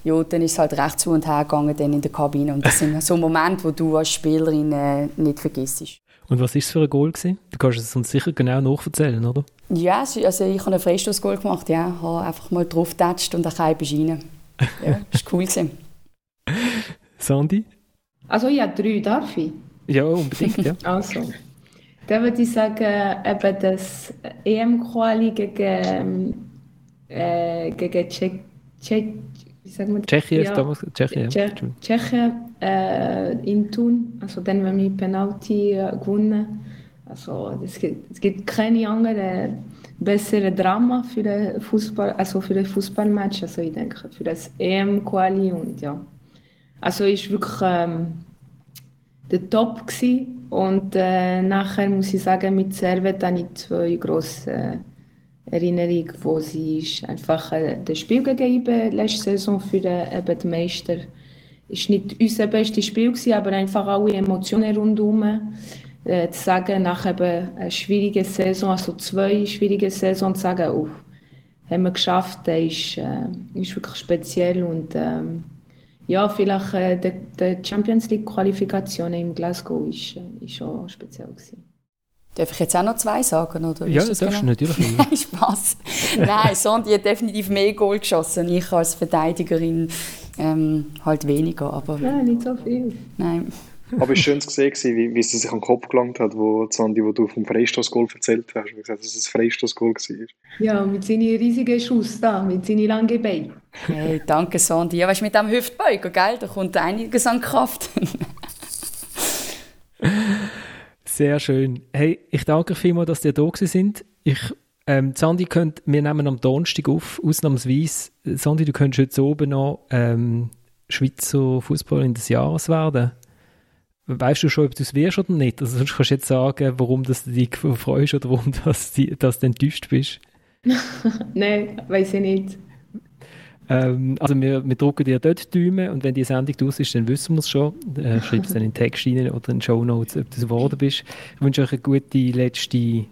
Ja, dann ist es halt recht zu und her gegangen dann in der Kabine. Und das sind so Momente, wo du als Spielerin äh, nicht vergisst. Und was war es für ein Goal? Gewesen? Du kannst es uns sicher genau nachverzählen, oder? Ja, also ich habe einen Freistoßgoal gemacht. Ja, habe einfach mal drauf getatscht und dann bist rein. ja, das war cool. Gewesen. Sandy? Also ja, drei darf ich. Ja, unbedingt, ja. Also, dann würde ich sagen, eben das EM-Quali gegen, äh, gegen Tschech, Tschech, wie sagen wir? Tschechien Ja. ist damals, Tschechien. Tsche- Tschechien äh, in Thun. Also dann, wenn wir Penalty äh, gewonnen. Also es gibt, es gibt keine andere bessere Drama für den Fußball, also für den Fußballmatch. Also ich denke für das EM-Quali und ja. Also ist wirklich ähm, der Top gsi und äh, nachher muss ich sagen mit Servet habe ich zwei grosse äh, Erinnerungen, wo sie ist einfach äh, das Spiel gegeben letzte Saison für den, eben den Meister. Ist nicht unser bestes Spiel gewesen, aber einfach alle Emotionen rundherum. Äh, zu sagen, nach eben einer schwierigen Saison, also zwei schwierige Saison, zu sagen, oh, haben wir geschafft, das ist, äh, ist wirklich speziell und ähm, ja, vielleicht äh, die, die Champions League Qualifikation in Glasgow ist, äh, ist schon speziell gewesen. Darf ich jetzt auch noch zwei sagen? Oder Ja, das darfst du genau? natürlich. Nein, Spaß. Nein, Sondi hat definitiv mehr Goal geschossen. Ich als Verteidigerin ähm, halt weniger. Aber Nein, nicht so viel. nein. Aber es war schön zu sehen, wie, wie sie sich an den Kopf gelangt hat, wo Sandy, wo du vom Freistoßgoal erzählt hast, wie gesagt, dass es ein Freistoßgoal war. Ja, mit seinen riesigen Schuss da, mit seinen langen Beinen. Hey, danke, Sondi. Ja, weißt du, mit dem Hüftbeuger, gell? Da kommt einiges an Kraft. Sehr schön. Hey, ich danke vielmals, dass ihr da sind. Ich, ähm, Sandy, könnt, wir nehmen am Donnerstag auf, ausnahmsweise. Sandy, du könntest heute oben noch ähm, Schweizer Fußball in des Jahres werden. Weißt du schon, ob du es wirst oder nicht? Also sonst kannst du jetzt sagen, warum du dich freust oder warum dass du, du enttäuscht bist. Nein, weiß ich nicht. Ähm, also wir, wir drucken dir dort Daumen und wenn die Sendung durch ist, dann wissen wir es schon. Äh, Schreib es dann in den Text rein oder in die Show Notes, ob du geworden bist. Ich wünsche euch eine gute letzte äh,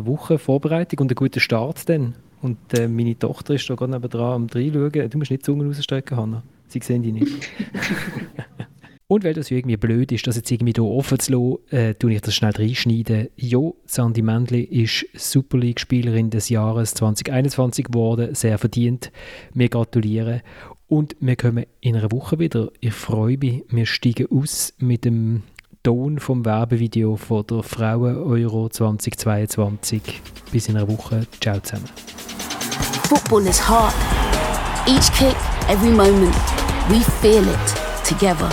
Woche Vorbereitung und einen guten Start dann. Und äh, meine Tochter ist da gerade nebenan am reinschauen. Du musst nicht die Zunge rausstrecken, Hanna. Sie sehen die nicht. Und weil das irgendwie blöd ist, das jetzt irgendwie hier offen zu lassen, äh, tue ich das schnell reinschneiden. Jo, Sandy Mendli ist Super League-Spielerin des Jahres 2021 geworden, sehr verdient. Wir gratulieren. Und wir kommen in einer Woche wieder. Ich freue mich, wir steigen aus mit dem Ton vom Werbevideo von der Frauen-Euro 2022. Bis in einer Woche. Ciao zusammen. Football is hard. Each kick, every moment, we feel it together.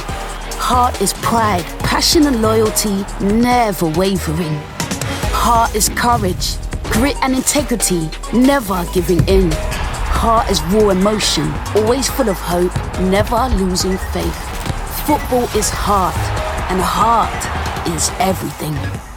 Heart is pride, passion and loyalty, never wavering. Heart is courage, grit and integrity, never giving in. Heart is raw emotion, always full of hope, never losing faith. Football is heart, and heart is everything.